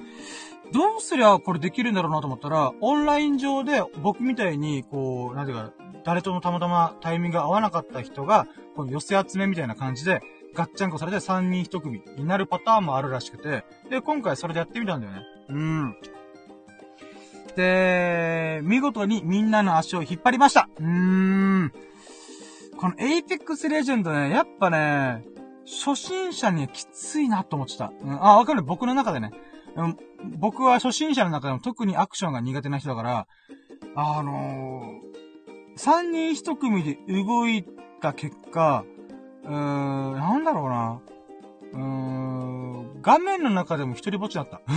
どうすりゃこれできるんだろうなと思ったら、オンライン上で僕みたいに、こう、なんていうか、誰ともたまたまタイミングが合わなかった人が、この寄せ集めみたいな感じで、ガッチャンコされて3人1組になるパターンもあるらしくて、で、今回それでやってみたんだよね。うん。で、見事にみんなの足を引っ張りました。うーん。このエイペックスレジェンドね、やっぱね、初心者にはきついなと思ってた。うん、あ、わかる。僕の中でね。うん、僕は初心者の中でも特にアクションが苦手な人だから、あのー、三人一組で動いた結果、うーん、なんだろうな。うーん、画面の中でも一人ぼっちだった。[LAUGHS]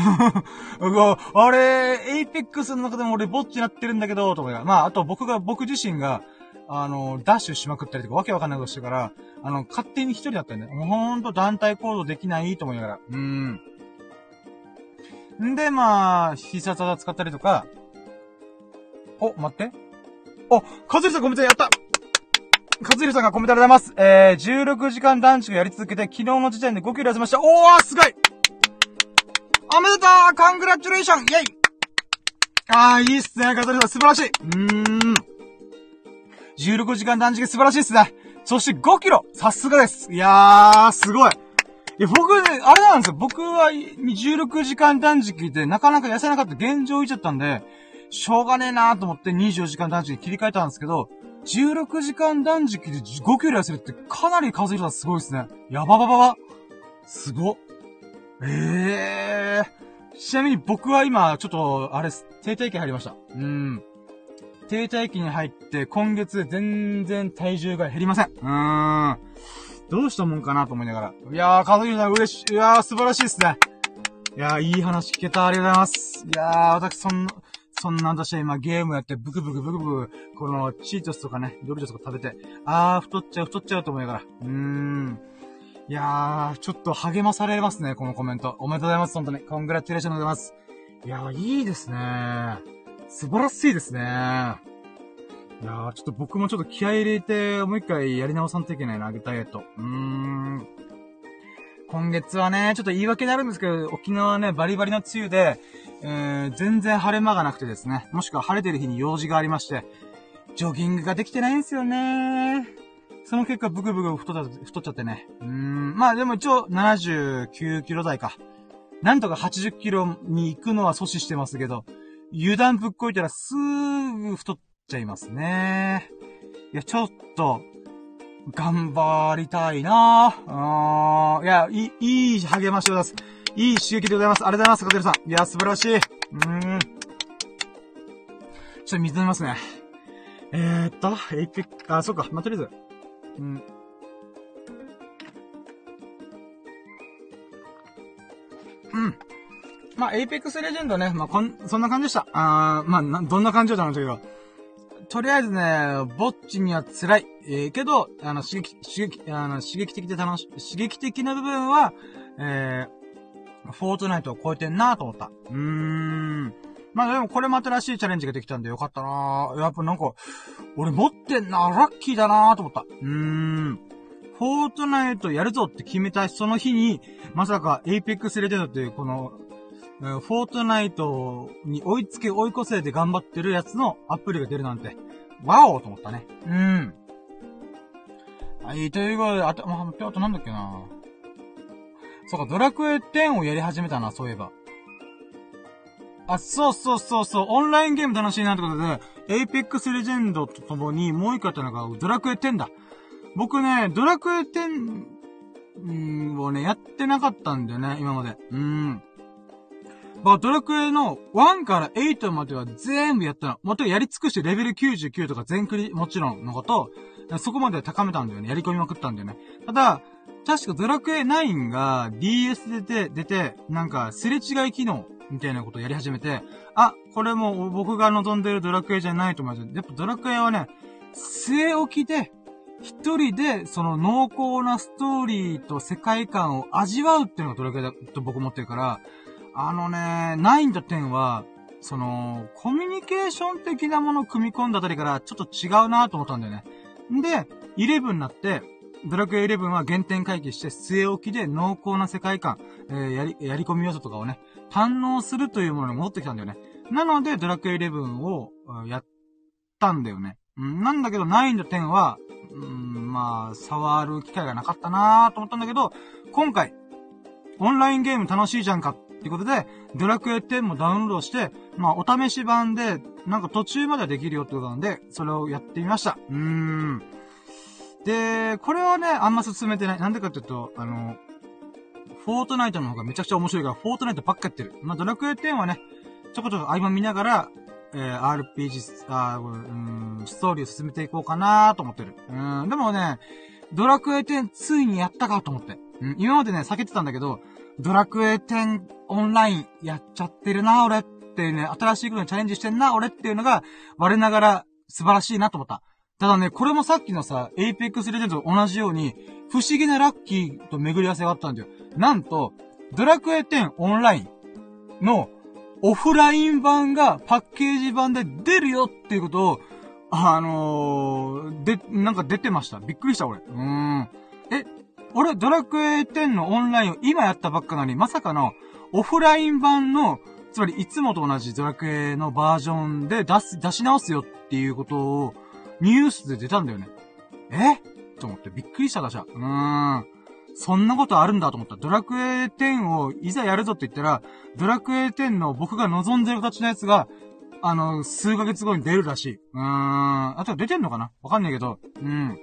あれ、エイペックスの中でも俺ぼっちなってるんだけど、とか。まあ、あと僕が、僕自身が、あの、ダッシュしまくったりとか、わけわかんないことしてから、あの、勝手に一人だったんで、もうほんと団体行動できないと思いながら。うん。んで、まあ、必殺技使ったりとか、お、待って。お、カズリさんコメントやったカズリさんがコメントありがとうございます。えー、16時間団地をやり続けて、昨日の時点で5キロ痩せました。おー、すごいおめでとうカングラチュレーションイェイあー、いいっすね、カズリさん、素晴らしい。うーん。16時間断食素晴らしいっすね。そして5キロさすがです。いやー、すごい。いや、僕、あれなんですよ。僕は16時間断食でなかなか痩せなかった現状をいちゃったんで、しょうがねえなーと思って24時間断食に切り替えたんですけど、16時間断食で5キロ痩せるってかなり数えたらすごいですね。やばばばば。すご。ええー。ちなみに僕は今、ちょっと、あれ、定体期入りました。うん。停滞期に入って、今月全然体重が減りません。うーん。どうしたもんかなと思いながら。いやー、かずきさん嬉しい。いやー、素晴らしいですね。いやー、いい話聞けた。ありがとうございます。いやー、私、そんな、そんな私は今ゲームやってブクブクブクブク、このチートスとかね、ドルチョスとか食べて、あー、太っちゃう、太っちゃうと思いながら。うーん。いやー、ちょっと励まされますね、このコメント。おめでとうございます、本当に。コングラチュレーションでございます。いやー、いいですね素晴らしいですね。いやー、ちょっと僕もちょっと気合入れて、もう一回やり直さんといけないな、ダイエット。うーん。今月はね、ちょっと言い訳になるんですけど、沖縄はね、バリバリの梅雨で、えー、全然晴れ間がなくてですね、もしくは晴れてる日に用事がありまして、ジョギングができてないんですよねその結果、ブクブク太っ太っちゃってね。うん、まあでも一応79キロ台か。なんとか80キロに行くのは阻止してますけど、油断ぶっこいたらすーぐ太っちゃいますね。いや、ちょっと、頑張りたいなぁ。いや、いい、いい励ましを出す。いい刺激でございます。ありがとうございます、かてるさん。いや、素晴らしい。うーん。ちょっと水飲みますね。えー、っと、エイペック、あ、そうか。まあ、とりあえず。うん。うん。まあ、エイペックスレジェンドね、まあ、こん、そんな感じでした。あー、まあ、な、どんな感じだったんだけど。とりあえずね、ぼっちには辛い。えー、けど、あの、刺激、刺激、あの、刺激的で楽し、刺激的な部分は、えー、フォートナイトを超えてんなと思った。うーん。まあでもこれも新しいチャレンジができたんでよかったなやっぱなんか、俺持ってんなラッキーだなと思った。うーん。フォートナイトやるぞって決めたその日に、まさかエイペックスレジェンドっていうこのフォートナイトに追いつけ追い越せで頑張ってるやつのアプリが出るなんて、ワオと思ったね。うん。はい、ということで、あと、まあ、あとなんだっけなそうか、ドラクエ10をやり始めたな、そういえば。あ、そうそうそうそう、オンラインゲーム楽しいなってことで、エイペックスレジェンドとともにもう一個やったのが、ドラクエ10だ。僕ね、ドラクエ10、うんをね、やってなかったんだよね、今まで。うん。まあ、ドラクエの1から8までは全部やったの。もとやり尽くしてレベル99とか全クリもちろんのこと、そこまで高めたんだよね。やり込みまくったんだよね。ただ、確かドラクエ9が DS で出て、出て、なんか、すれ違い機能みたいなことをやり始めて、あ、これも僕が望んでるドラクエじゃないと思って、やっぱドラクエはね、据え置きで、一人で、その濃厚なストーリーと世界観を味わうっていうのがドラクエだと僕思ってるから、あのね、9と10は、その、コミュニケーション的なものを組み込んだあたりからちょっと違うなと思ったんだよね。で、11になって、ドラクエ11は原点回帰して据え置きで濃厚な世界観、えー、やり、やり込み要素とかをね、堪能するというものに戻ってきたんだよね。なので、ドラクエ11をやったんだよね。うん、なんだけど、9と10は、うん、まあ、触る機会がなかったなーと思ったんだけど、今回、オンラインゲーム楽しいじゃんかってことで、ドラクエ10もダウンロードして、まあ、お試し版で、なんか途中まではできるよってことなんで、それをやってみました。うーん。で、これはね、あんま進めてない。なんでかっていうと、あの、フォートナイトの方がめちゃくちゃ面白いから、フォートナイトばっかやってる。まあ、ドラクエ10はね、ちょこちょこ合間見ながら、えー、RPG、あうん、ストーリーを進めていこうかなと思ってる。うん、でもね、ドラクエ10ついにやったかと思って。うん、今までね、避けてたんだけど、ドラクエ10オンラインやっちゃってるな、俺っていうね、新しいことにチャレンジしてんな、俺っていうのが、我ながら素晴らしいなと思った。ただね、これもさっきのさ、エイペックスレジェンドと同じように、不思議なラッキーと巡り合わせがあったんだよ。なんと、ドラクエ10オンラインのオフライン版がパッケージ版で出るよっていうことを、あのー、で、なんか出てました。びっくりした、俺。うーん。え、俺、ドラクエ10のオンラインを今やったばっかなのに、まさかの、オフライン版のつまり、いつもと同じドラクエのバージョンで出す、出し直すよっていうことを、ニュースで出たんだよね。え？と思ってびっくりしただしゃ。うーん。そんなことあるんだと思った。ドラクエ10をいざやるぞって言ったら、ドラクエ10の僕が望んでる形のやつが、あの、数ヶ月後に出るらしい。うーん。あとは出てんのかな？わかんないけど。うん。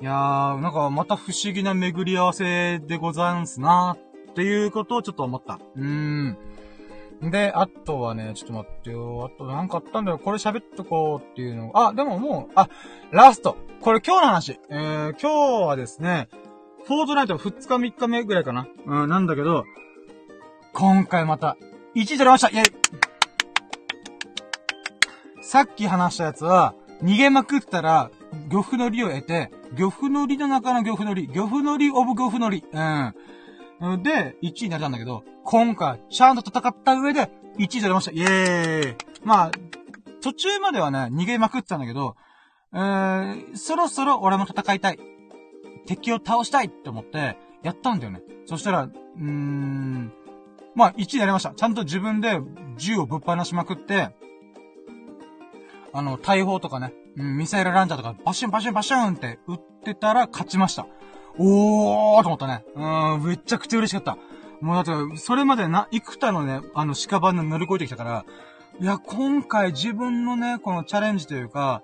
いやー、なんかまた不思議な巡り合わせでござんすなーっていうことをちょっと思った。うーん。で、あとはね、ちょっと待ってよ。あとなんかあったんだよ。これ喋っとこうっていうのが。あ、でももう、あ、ラスト。これ今日の話。えー、今日はですね、フォートナイト2日3日目ぐらいかな。うん、なんだけど、今回また、1位取れましたイェイさっき話したやつは、逃げまくったら、漁夫の利を得て、漁夫の利の中の漁夫の利、漁夫の利オブ漁夫の利。うん。で、1位になれたんだけど、今回、ちゃんと戦った上で、1位取れました。イエーイまあ、途中まではね、逃げまくってたんだけど、えー、そろそろ俺も戦いたい。敵を倒したいって思って、やったんだよね。そしたら、うーん、まあ、1位になりました。ちゃんと自分で銃をぶっ放しまくって、あの、大砲とかね、うん、ミサイルランチャーとかバシュンバシュンバシュンって撃ってたら勝ちました。おーと思ったね。うん、めちゃくちゃ嬉しかった。もうだって、それまでな、幾多のね、あの、屍の乗り越えてきたから、いや、今回自分のね、このチャレンジというか、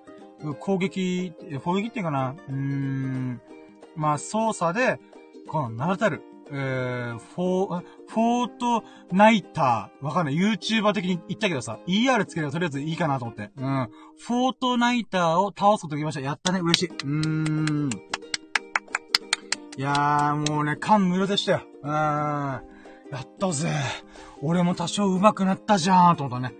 攻撃、攻撃っていうかな、うーん、まあ、操作で、この名だたる、えー、フォー、フォートナイター、わかんない。YouTuber 的に言ったけどさ、ER つければとりあえずいいかなと思って。うん。フォートナイターを倒すことできました。やったね。嬉しい。うーん。いやー、もうね、感無量でしたよ。うーん。やったぜ。俺も多少上手くなったじゃん、と思ったね。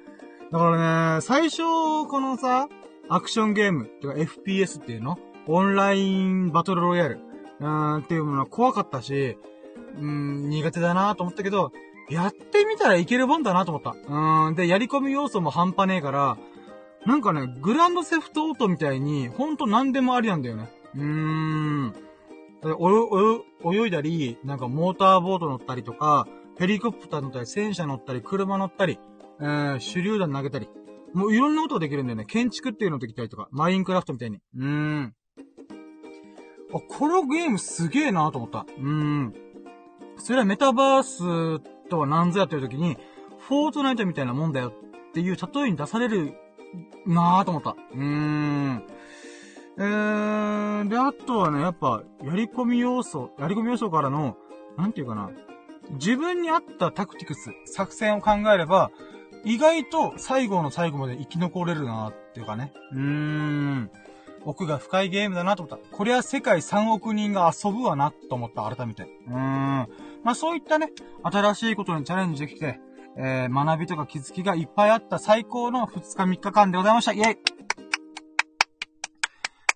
だからね、最初、このさ、アクションゲーム、てか FPS っていうの？オンラインバトルロイヤル、うーん、っていうものは怖かったし、うーん、苦手だなと思ったけど、やってみたらいけるもんだなと思った。うーん、で、やり込み要素も半端ねえから、なんかね、グランドセフトオートみたいに、ほんと何でもありなんだよね。うーん。泳いだり、なんかモーターボート乗ったりとか、ヘリコプター乗ったり、戦車乗ったり、車乗ったり、えー、手榴弾投げたり。もういろんなことができるんだよね。建築っていうのできたりとか、マインクラフトみたいに。うーん。あ、このゲームすげえなと思った。うーん。それはメタバースとは何ぞやってる時に、フォートナイトみたいなもんだよっていう例えに出されるなぁと思った。うーん。えー、で、あとはね、やっぱ、やり込み要素、やり込み要素からの、なんていうかな、自分に合ったタクティクス、作戦を考えれば、意外と最後の最後まで生き残れるなっていうかね。うーん。奥が深いゲームだなと思った。これは世界3億人が遊ぶわなと思った、改めて。うーん。まあそういったね、新しいことにチャレンジできて、えー、学びとか気づきがいっぱいあった最高の2日3日間でございました。イェイ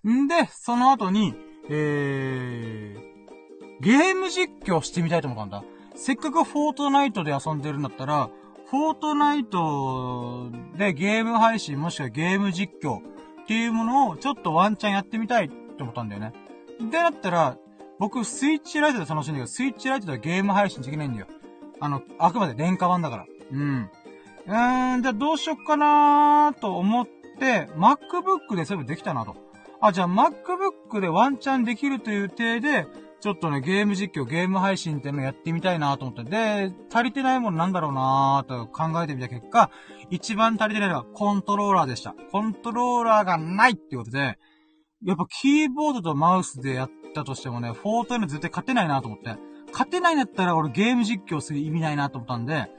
んで、その後に、えー、ゲーム実況してみたいと思ったんだ。せっかくフォートナイトで遊んでるんだったら、フォートナイトでゲーム配信もしくはゲーム実況っていうものをちょっとワンチャンやってみたいって思ったんだよね。で、だったら、僕スイッチライトで楽しんだけど、スイッチライトではゲーム配信できないんだよ。あの、あくまで廉価版だから。うん。うーん、じゃあどうしよっかなーと思って、MacBook で全部できたなと。あ、じゃあ MacBook でワンチャンできるという体で、ちょっとね、ゲーム実況、ゲーム配信っていうのやってみたいなと思って。で、足りてないものなんだろうなーと考えてみた結果、一番足りてないのはコントローラーでした。コントローラーがないっていうことで、やっぱキーボードとマウスでやったとしてもね、フォートナイト絶対勝てないなと思って。勝てないんだったら俺ゲーム実況する意味ないなと思ったんで、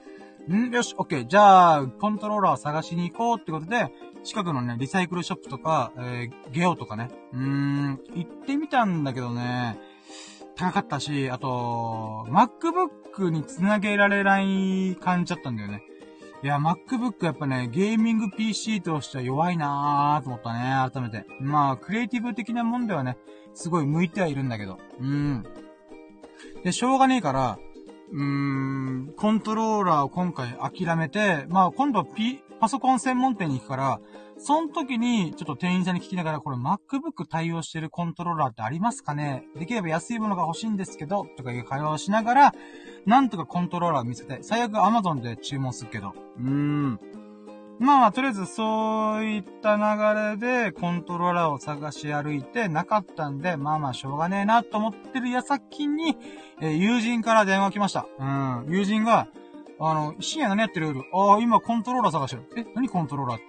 んよし、オッケー。じゃあ、コントローラー探しに行こうってことで、近くのね、リサイクルショップとか、えー、ゲオとかね。うーん、行ってみたんだけどね、高かったし、あと、MacBook につなげられない感じだったんだよね。いや、MacBook やっぱね、ゲーミング PC としては弱いなーと思ったね、改めて。まあ、クリエイティブ的なもんではね、すごい向いてはいるんだけど。うん。で、しょうがねえから、うーん、コントローラーを今回諦めて、まあ今度 P、パソコン専門店に行くから、その時に、ちょっと店員さんに聞きながら、これ MacBook 対応してるコントローラーってありますかね？できれば安いものが欲しいんですけど、とかいう会話をしながら、なんとかコントローラーを見せて、最悪 Amazon で注文するけど。うーん。まあまあ、とりあえずそういった流れでコントローラーを探し歩いてなかったんで、まあまあしょうがねえなと思ってる矢先に、えー、友人から電話来ました。うん。友人が、あの、深夜何やってる夜ああ、今コントローラー探してる。え何コントローラーって？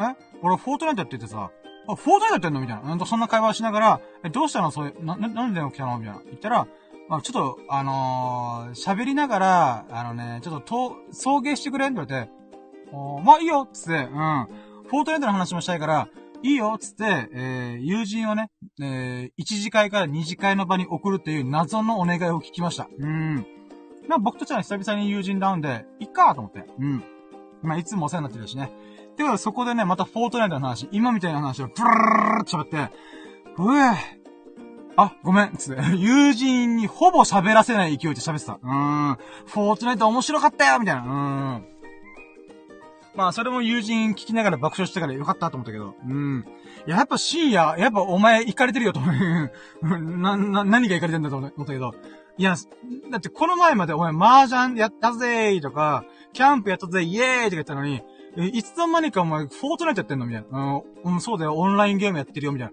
え？俺フォートナイトやっててさ、あ、フォートナイトやってんの？みたいな。うんそんな会話しながら、え、どうしたの？そういう、な、な、なんで電話来たの？みたいな。言ったら、まあ、ちょっと、あのー、喋りながら、あのね、ちょっと、と、送迎してくれ？んって言われて、まあいいよつって、うん。フォートナイトの話もしたいから、いいよつって、えー、友人をね、えー、1次会から2次会の場に送るっていう謎のお願いを聞きました。うん。まあ僕たちは久々に友人ダウンで、いっかと思って。うん。まあいつもお世話になってるしね。てかそこでね、またフォートナイトの話、今みたいな話をプルルルルって喋って、うえあ、ごめん、つって、友人にほぼ喋らせない勢いで喋ってた。うん。フォートナイト面白かったよみたいな。うん。まあ、それも友人聞きながら爆笑してからよかったと思ったけど。うん。いや、やっぱ深夜、やっぱお前行かれてるよと思う。[LAUGHS] な、な、何が行かれてんだと思ったけど。いや、だってこの前までお前麻雀やったぜーとか、キャンプやったぜイエーイとか言ったのに、いつの間にかお前、フォートナイトやってんのみたいな。うん、そうだよ、オンラインゲームやってるよ、みたいな。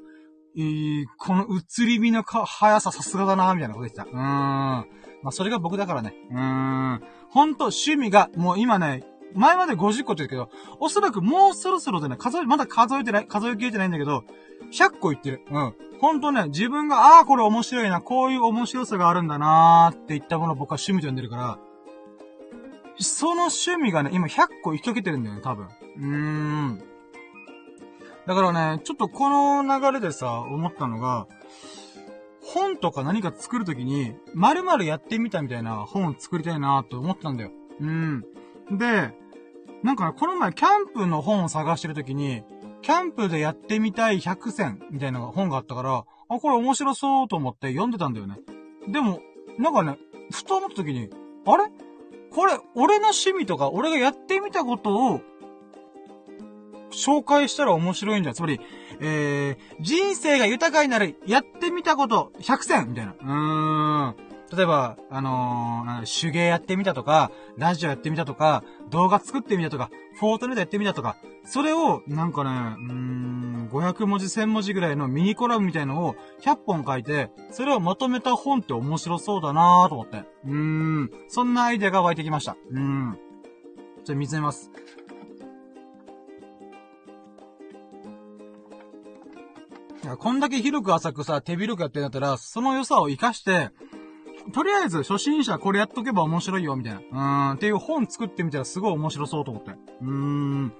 えー、この映り身のか、速ささすがだな、みたいなこと言ってた。うーん。まあ、それが僕だからね。うーん。ほんと、趣味が、もう今ね、前まで50個って言うけど、おそらくもうそろそろでね、数え、まだ数えてない、数えきれてないんだけど、100個言ってる。うん。ほんとね、自分が、ああ、これ面白いな、こういう面白さがあるんだなーって言ったものを僕は趣味と呼んでるから、その趣味がね、今100個行きかけてるんだよね、多分。うーん。だからね、ちょっとこの流れでさ、思ったのが、本とか何か作るときに、〇〇やってみたみたいな本を作りたいなと思ったんだよ。うん。で、なんかこの前キャンプの本を探してるときに、キャンプでやってみたい100選みたいな本があったから、あ、これ面白そうと思って読んでたんだよね。でも、なんかね、ふと思ったときに、あれ？これ、俺の趣味とか、俺がやってみたことを、紹介したら面白いんだ。つまり、えー、人生が豊かになる、やってみたこと、100選みたいな。うーん。例えば、あのー、手芸やってみたとか、ラジオやってみたとか、動画作ってみたとか、フォートネットやってみたとか、それを、なんかね、うーん、500文字、1000文字ぐらいのミニコラムみたいのを100本書いて、それをまとめた本って面白そうだなぁと思って。うーん、そんなアイデアが湧いてきました。うーん。じゃあ見つめます。こんだけ広く浅くさ、手広くやってんだったら、その良さを活かして、とりあえず初心者これやっとけば面白いよ、みたいな。うん、っていう本作ってみたらすごい面白そうと思って。うーん。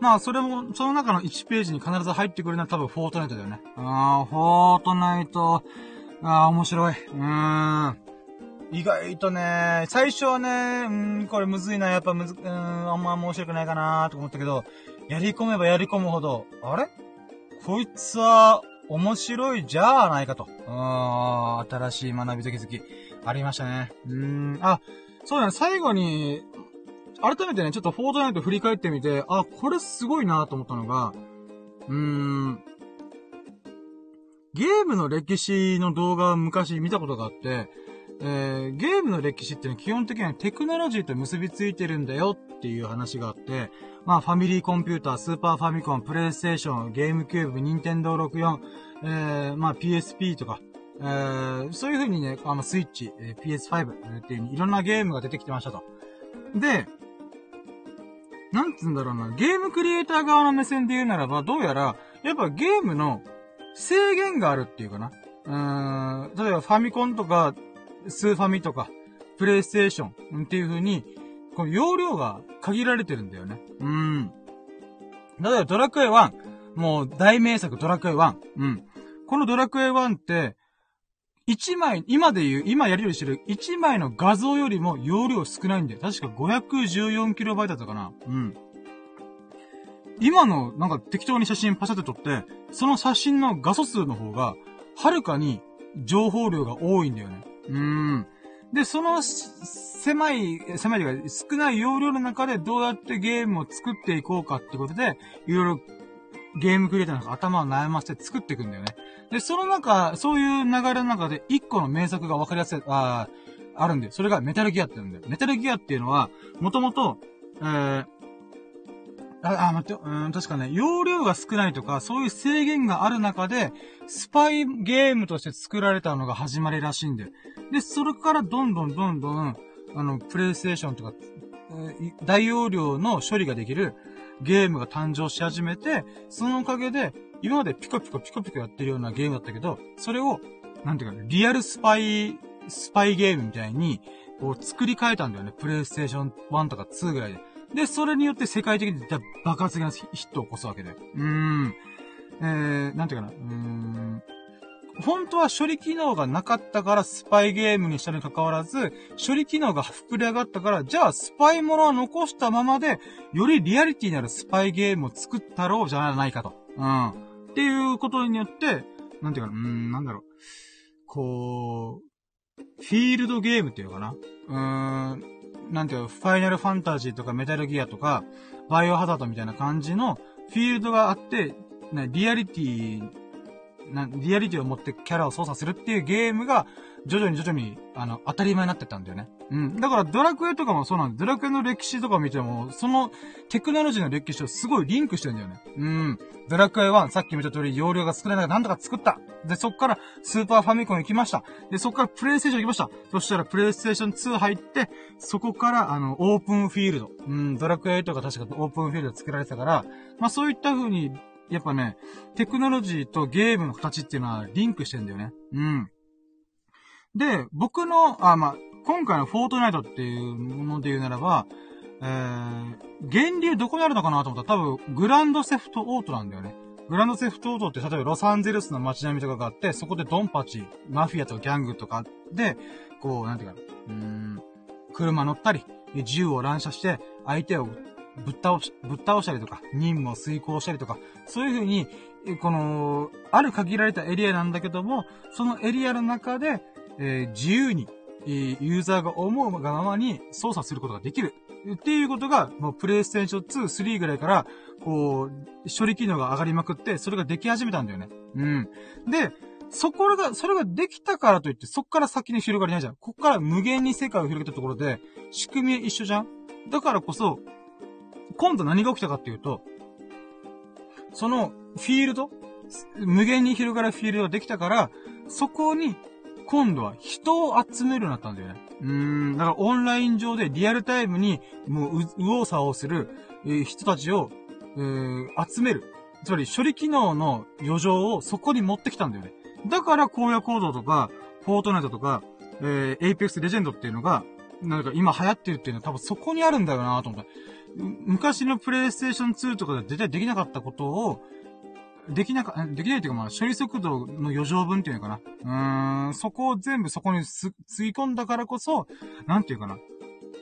まあ、それも、その中の1ページに必ず入ってくるのは多分フォートナイトだよね。あー、フォートナイト、あー、面白い。うーん。意外とね、最初はね、うん、これむずいな、やっぱむず、うん、あんま面白くないかなと思ったけど、やり込めばやり込むほど、あれ？こいつは、面白いじゃあないかと。うん、新しい学びと気づき、ありましたね。うん、あ、そうだね、最後に、改めてね、ちょっとフォートナイト振り返ってみて、あ、これすごいなと思ったのが、うーん、ゲームの歴史の動画を昔見たことがあって、えー、ゲームの歴史ってのは基本的にはテクノロジーと結びついてるんだよっっていう話があって、まあ、ファミリーコンピューター、スーパーファミコン、プレイステーション、ゲームキューブ、ニンテンドー64、えー、まあ、PSP とか、えー、そういう風にね、あの、スイッチ、えー、PS5 っていういろんなゲームが出てきてましたと。で、なんつうんだろうな、ゲームクリエイター側の目線で言うならば、どうやら、やっぱゲームの制限があるっていうかな。うーん、例えばファミコンとか、スーファミとか、プレイステーションっていう風に、この容量が限られてるんだよね。うん。例えばドラクエ1、もう大名作ドラクエ1。うん。このドラクエ1って、1枚、今で言う、今やりよりしてる1枚の画像よりも容量少ないんだよ。確か 514KB だったかな。うん。今の、なんか適当に写真パシャって撮って、その写真の画素数の方が、はるかに情報量が多いんだよね。うーん。で、その、狭い、狭いというか、少ない容量の中でどうやってゲームを作っていこうかってことで、いろいろゲームクリエイターの頭を悩ませて作っていくんだよね。で、その中、そういう流れの中で一個の名作が分かりやすい、あああるんで。それがメタルギアって言うんだよ。メタルギアっていうのは、もともと、えー、あ、あ、待って、うん、確かね、容量が少ないとか、そういう制限がある中で、スパイゲームとして作られたのが始まりらしいんで。で、それからどんどんどんどん、あの、プレイステーションとか、大容量の処理ができるゲームが誕生し始めて、そのおかげで、今までピコピコピコピコやってるようなゲームだったけど、それを、なんていうか、リアルスパイ、スパイゲームみたいに、こう作り変えたんだよね。プレイステーション1とか2ぐらいで。で、それによって世界的に爆発的なヒットを起こすわけで。うーん。えー、なんていうかな。うーん。本当は処理機能がなかったからスパイゲームにしたに関わらず、処理機能が膨れ上がったから、じゃあスパイものは残したままで、よりリアリティになるスパイゲームを作ったろうじゃないかと。うん。っていうことによって、なんていうかな、うーん、なんだろう。こう、フィールドゲームっていうのかな。うーん、なんていうファイナルファンタジーとかメタルギアとか、バイオハザードみたいな感じのフィールドがあって、ね、リアリティ、な、リアリティを持ってキャラを操作するっていうゲームが、徐々に徐々に、あの、当たり前になってたんだよね。うん。だからドラクエとかもそうなんだ。ドラクエの歴史とか見ても、そのテクノロジーの歴史とすごいリンクしてんだよね。うん。ドラクエ1、さっき見た通り容量が少ない中なんとか作った。で、そっからスーパーファミコン行きました。で、そっからプレイステーション行きました。そしたらプレイステーション2入って、そこからあの、オープンフィールド。うん、ドラクエ8が確かオープンフィールド作られてたから、まあそういった風に、やっぱね、テクノロジーとゲームの形っていうのはリンクしてんだよね。うん。で、僕の、あ、まあ、今回のフォートナイトっていうもので言うならば、えー、源流どこにあるのかなと思ったら多分、グランドセフトオートなんだよね。グランドセフトオートって例えばロサンゼルスの街並みとかがあって、そこでドンパチ、マフィアとギャングとかで、こう、なんていうか、うーん、車乗ったり、銃を乱射して、相手をぶっ倒し、ぶっ倒したりとか、任務を遂行したりとか、そういう風に、この、ある限られたエリアなんだけども、そのエリアの中で、えー、自由に、えー、ユーザーが思うがままに操作することができる。っていうことが、もうプレイステーション2、3ぐらいから、こう、処理機能が上がりまくって、それができ始めたんだよね。うん。で、そこが、それができたからといって、そっから先に広がりないじゃん。こっから無限に世界を広げたところで、仕組み一緒じゃんだからこそ、今度何が起きたかっていうと、そのフィールド無限に広がるフィールドができたから、そこに今度は人を集めるようになったんだよね。うーん、だからオンライン上でリアルタイムに、もう、う、右往左往する、えー、人たちを、えー、集める。つまり、処理機能の余剰をそこに持ってきたんだよね。だから、荒野行動とか、フォートナイトとか、えー、エイペックスレジェンドっていうのが、なんか今流行ってるっていうのは多分そこにあるんだよなと思った。昔のプレイステーション2とかで絶対できなかったことを、できなか、できないっていうかまあ、処理速度の余剰分っていうのかな。うーん、そこを全部そこにす、つぎ込んだからこそ、なんていうかな。う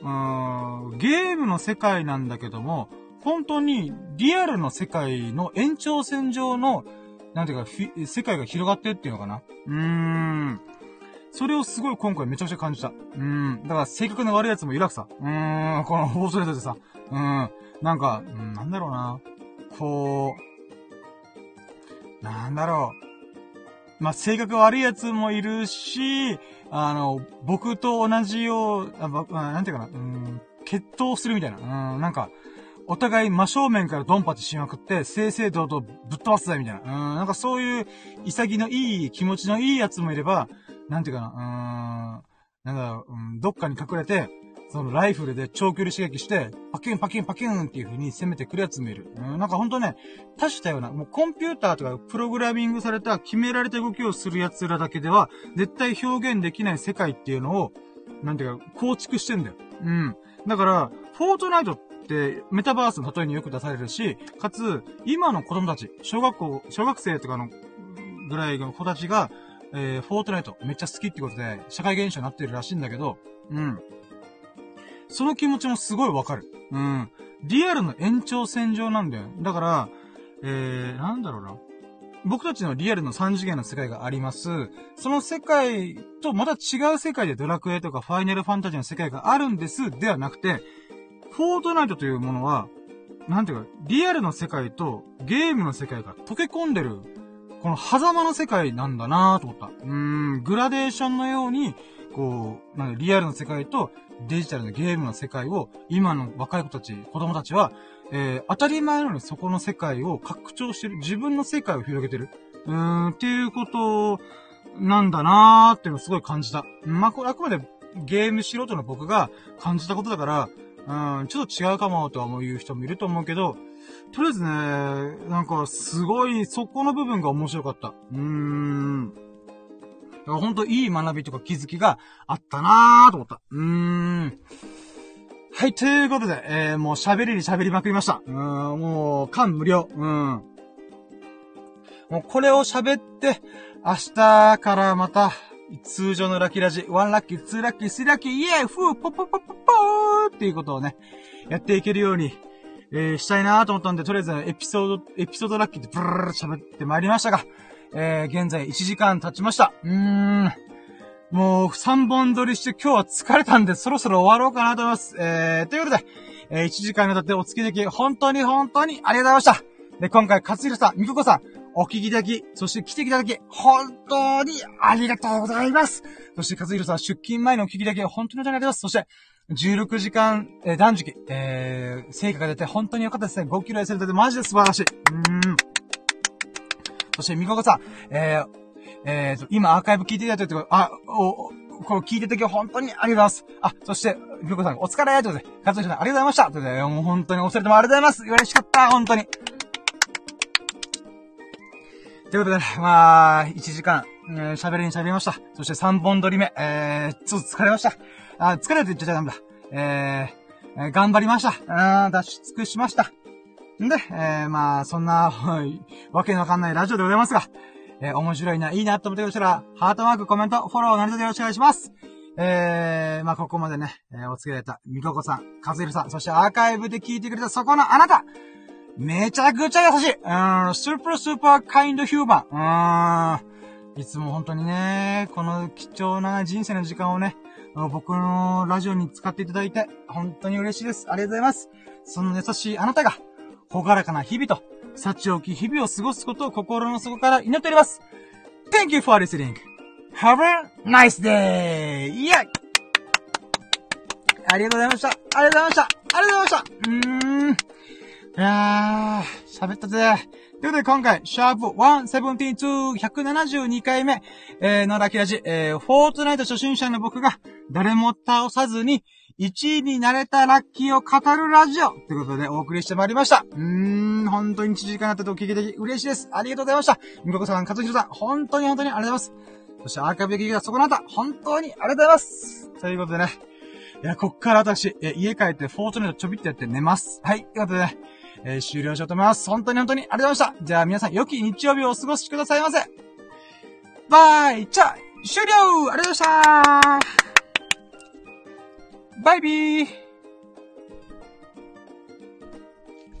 ーん、ゲームの世界なんだけども、本当にリアルの世界の延長線上の、なんていうか、世界が広がってっていうのかな。うーん。それをすごい今回めちゃくちゃ感じた。うーん。だから性格の悪い奴もいるわけさ。うーん。この放送でさ。うーん。なんか、うん、なんだろうな。こう、なんだろう。まあ、性格悪いやつもいるし、あの、僕と同じよう、あ、なんていうかな、うん、決闘するみたいな。うん、なんか、お互い真正面からドンパチしまくって、正々堂々ぶっ飛ばすぜ、みたいな。うん、なんかそういう、潔のいい、気持ちのいいやつもいれば、なんていうかな、うん、なんだろう、うん、どっかに隠れて、そのライフルで長距離刺激して、パキュンパキュンパキュンっていう風に攻めてくるやつもいる。うん、なんかほんとね、多種多様な、もうコンピューターとかプログラミングされた決められた動きをする奴らだけでは、絶対表現できない世界っていうのを、なんていうか、構築してんだよ。うん。だから、フォートナイトってメタバースの例えによく出されるし、かつ、今の子供たち、小学校、小学生とかのぐらいの子たちが、えー、フォートナイトめっちゃ好きってことで、社会現象になってるらしいんだけど、うん。その気持ちもすごいわかる。うん。リアルの延長線上なんだよ。だから、えー、なんだろうな。僕たちのリアルの3次元の世界があります。その世界とまた違う世界でドラクエとかファイナルファンタジーの世界があるんです。ではなくて、フォートナイトというものは、なんていうか、リアルの世界とゲームの世界が溶け込んでる、この狭間の世界なんだなぁと思った。うーん、グラデーションのように、こう、なんリアルの世界とデジタルのゲームの世界を、今の若い子たち、子供たちは、えー、当たり前のようにそこの世界を拡張してる。自分の世界を広げてる。うーん、っていうことなんだなーっていうのをすごい感じた。まあ、これあくまでゲーム素人の僕が感じたことだから、うん、ちょっと違うかもとは思う人もいると思うけど、とりあえずね、なんかすごいそこの部分が面白かった。うーん。だからほんといい学びとか気づきがあったなーと思った。うーん。はい、ということで、えー、もう喋りに喋りまくりました。うん、もう、感無量。うん。もうこれを喋って、明日からまた、通常のラッキーラジ、ワンラッキー、ツーラッキー、スラッキー、イエーフー、ポポポポポーっていうことをね、やっていけるように、えー、したいなと思ったんで、とりあえずエピソード、エピソードラッキーってブルルル喋ってまいりましたが、えー、現在1時間経ちました。うーん。もう3本撮りして今日は疲れたんでそろそろ終わろうかなと思います。えー、ということで、えー、1時間にわたってお付き合いでき、本当に本当にありがとうございました。で、今回、勝弘さん、みここさん、お聞きいただき、そして来ていただき、本当にありがとうございます。そして、勝弘さん、出勤前のお聞きいただき、本当にありがとうございます。そして、16時間、えー、断食、えー、成果が出て本当に良かったですね。5キロ痩せるとでマジで素晴らしい。うーん。そして、みここさん、えー、えーと、今アーカイブ聞いていただいて、あ、お、こう聞いてた時は本当にありがとうございます。あ、そして、みここさん、お疲れということで、かつさん、ありがとうございましたということで、もう本当にお二人とありがとうございます嬉しかった本当にということで、まあ、1時間、えー、喋りに喋りました。そして3本撮り目、えー、ちょっと疲れました。あ、疲れると言っちゃダメだ。えー、えー、頑張りました。あー、脱出しました。んで、えー、まあ、そんな、わけのわかんないラジオでございますが、えー、面白いな、いいなと思ってましたら、ハートマーク、コメント、フォロー、何卒よろしくお願いします。えー、まあ、ここまでね、えー、お付き合いいた、みここさん、かずるさん、そしてアーカイブで聞いてくれたそこのあなためちゃくちゃ優しいうん、スーパースーパーカインドヒューマン。うん。いつも本当にね、この貴重な人生の時間をね、僕のラジオに使っていただいて、本当に嬉しいです。ありがとうございます。その優しいあなたが、ほがらかな日々と、幸置き日々を過ごすことを心の底から祈っております。Thank you for listening. Have a nice day! イェイありがとうございましたありがとうございましたありがとうございましたうーん。いやー、喋ったぜ。ということで今回、シャープ172、172回目、えー、のラキラジ、えー、フォートナイト初心者の僕が、誰も倒さずに、1位になれたラッキーを語るラジオということでお送りしてまいりました。うーん、本当に1時間やったとお聞いて嬉しいです。ありがとうございました。みここさん、かつひろさん、本当に本当にありがとうございます。そしてアーカイブで聞いたそこのあた、本当にありがとうございます。ということでね。いや、こっから私、え、家帰ってフォートナイトちょびってやって寝ます。はい、ということでね。えー、終了しようと思います。本当に本当にありがとうございました。じゃあ皆さん、良き日曜日をお過ごしくださいませ。バイじゃあ、終了ありがとうございましたバイビー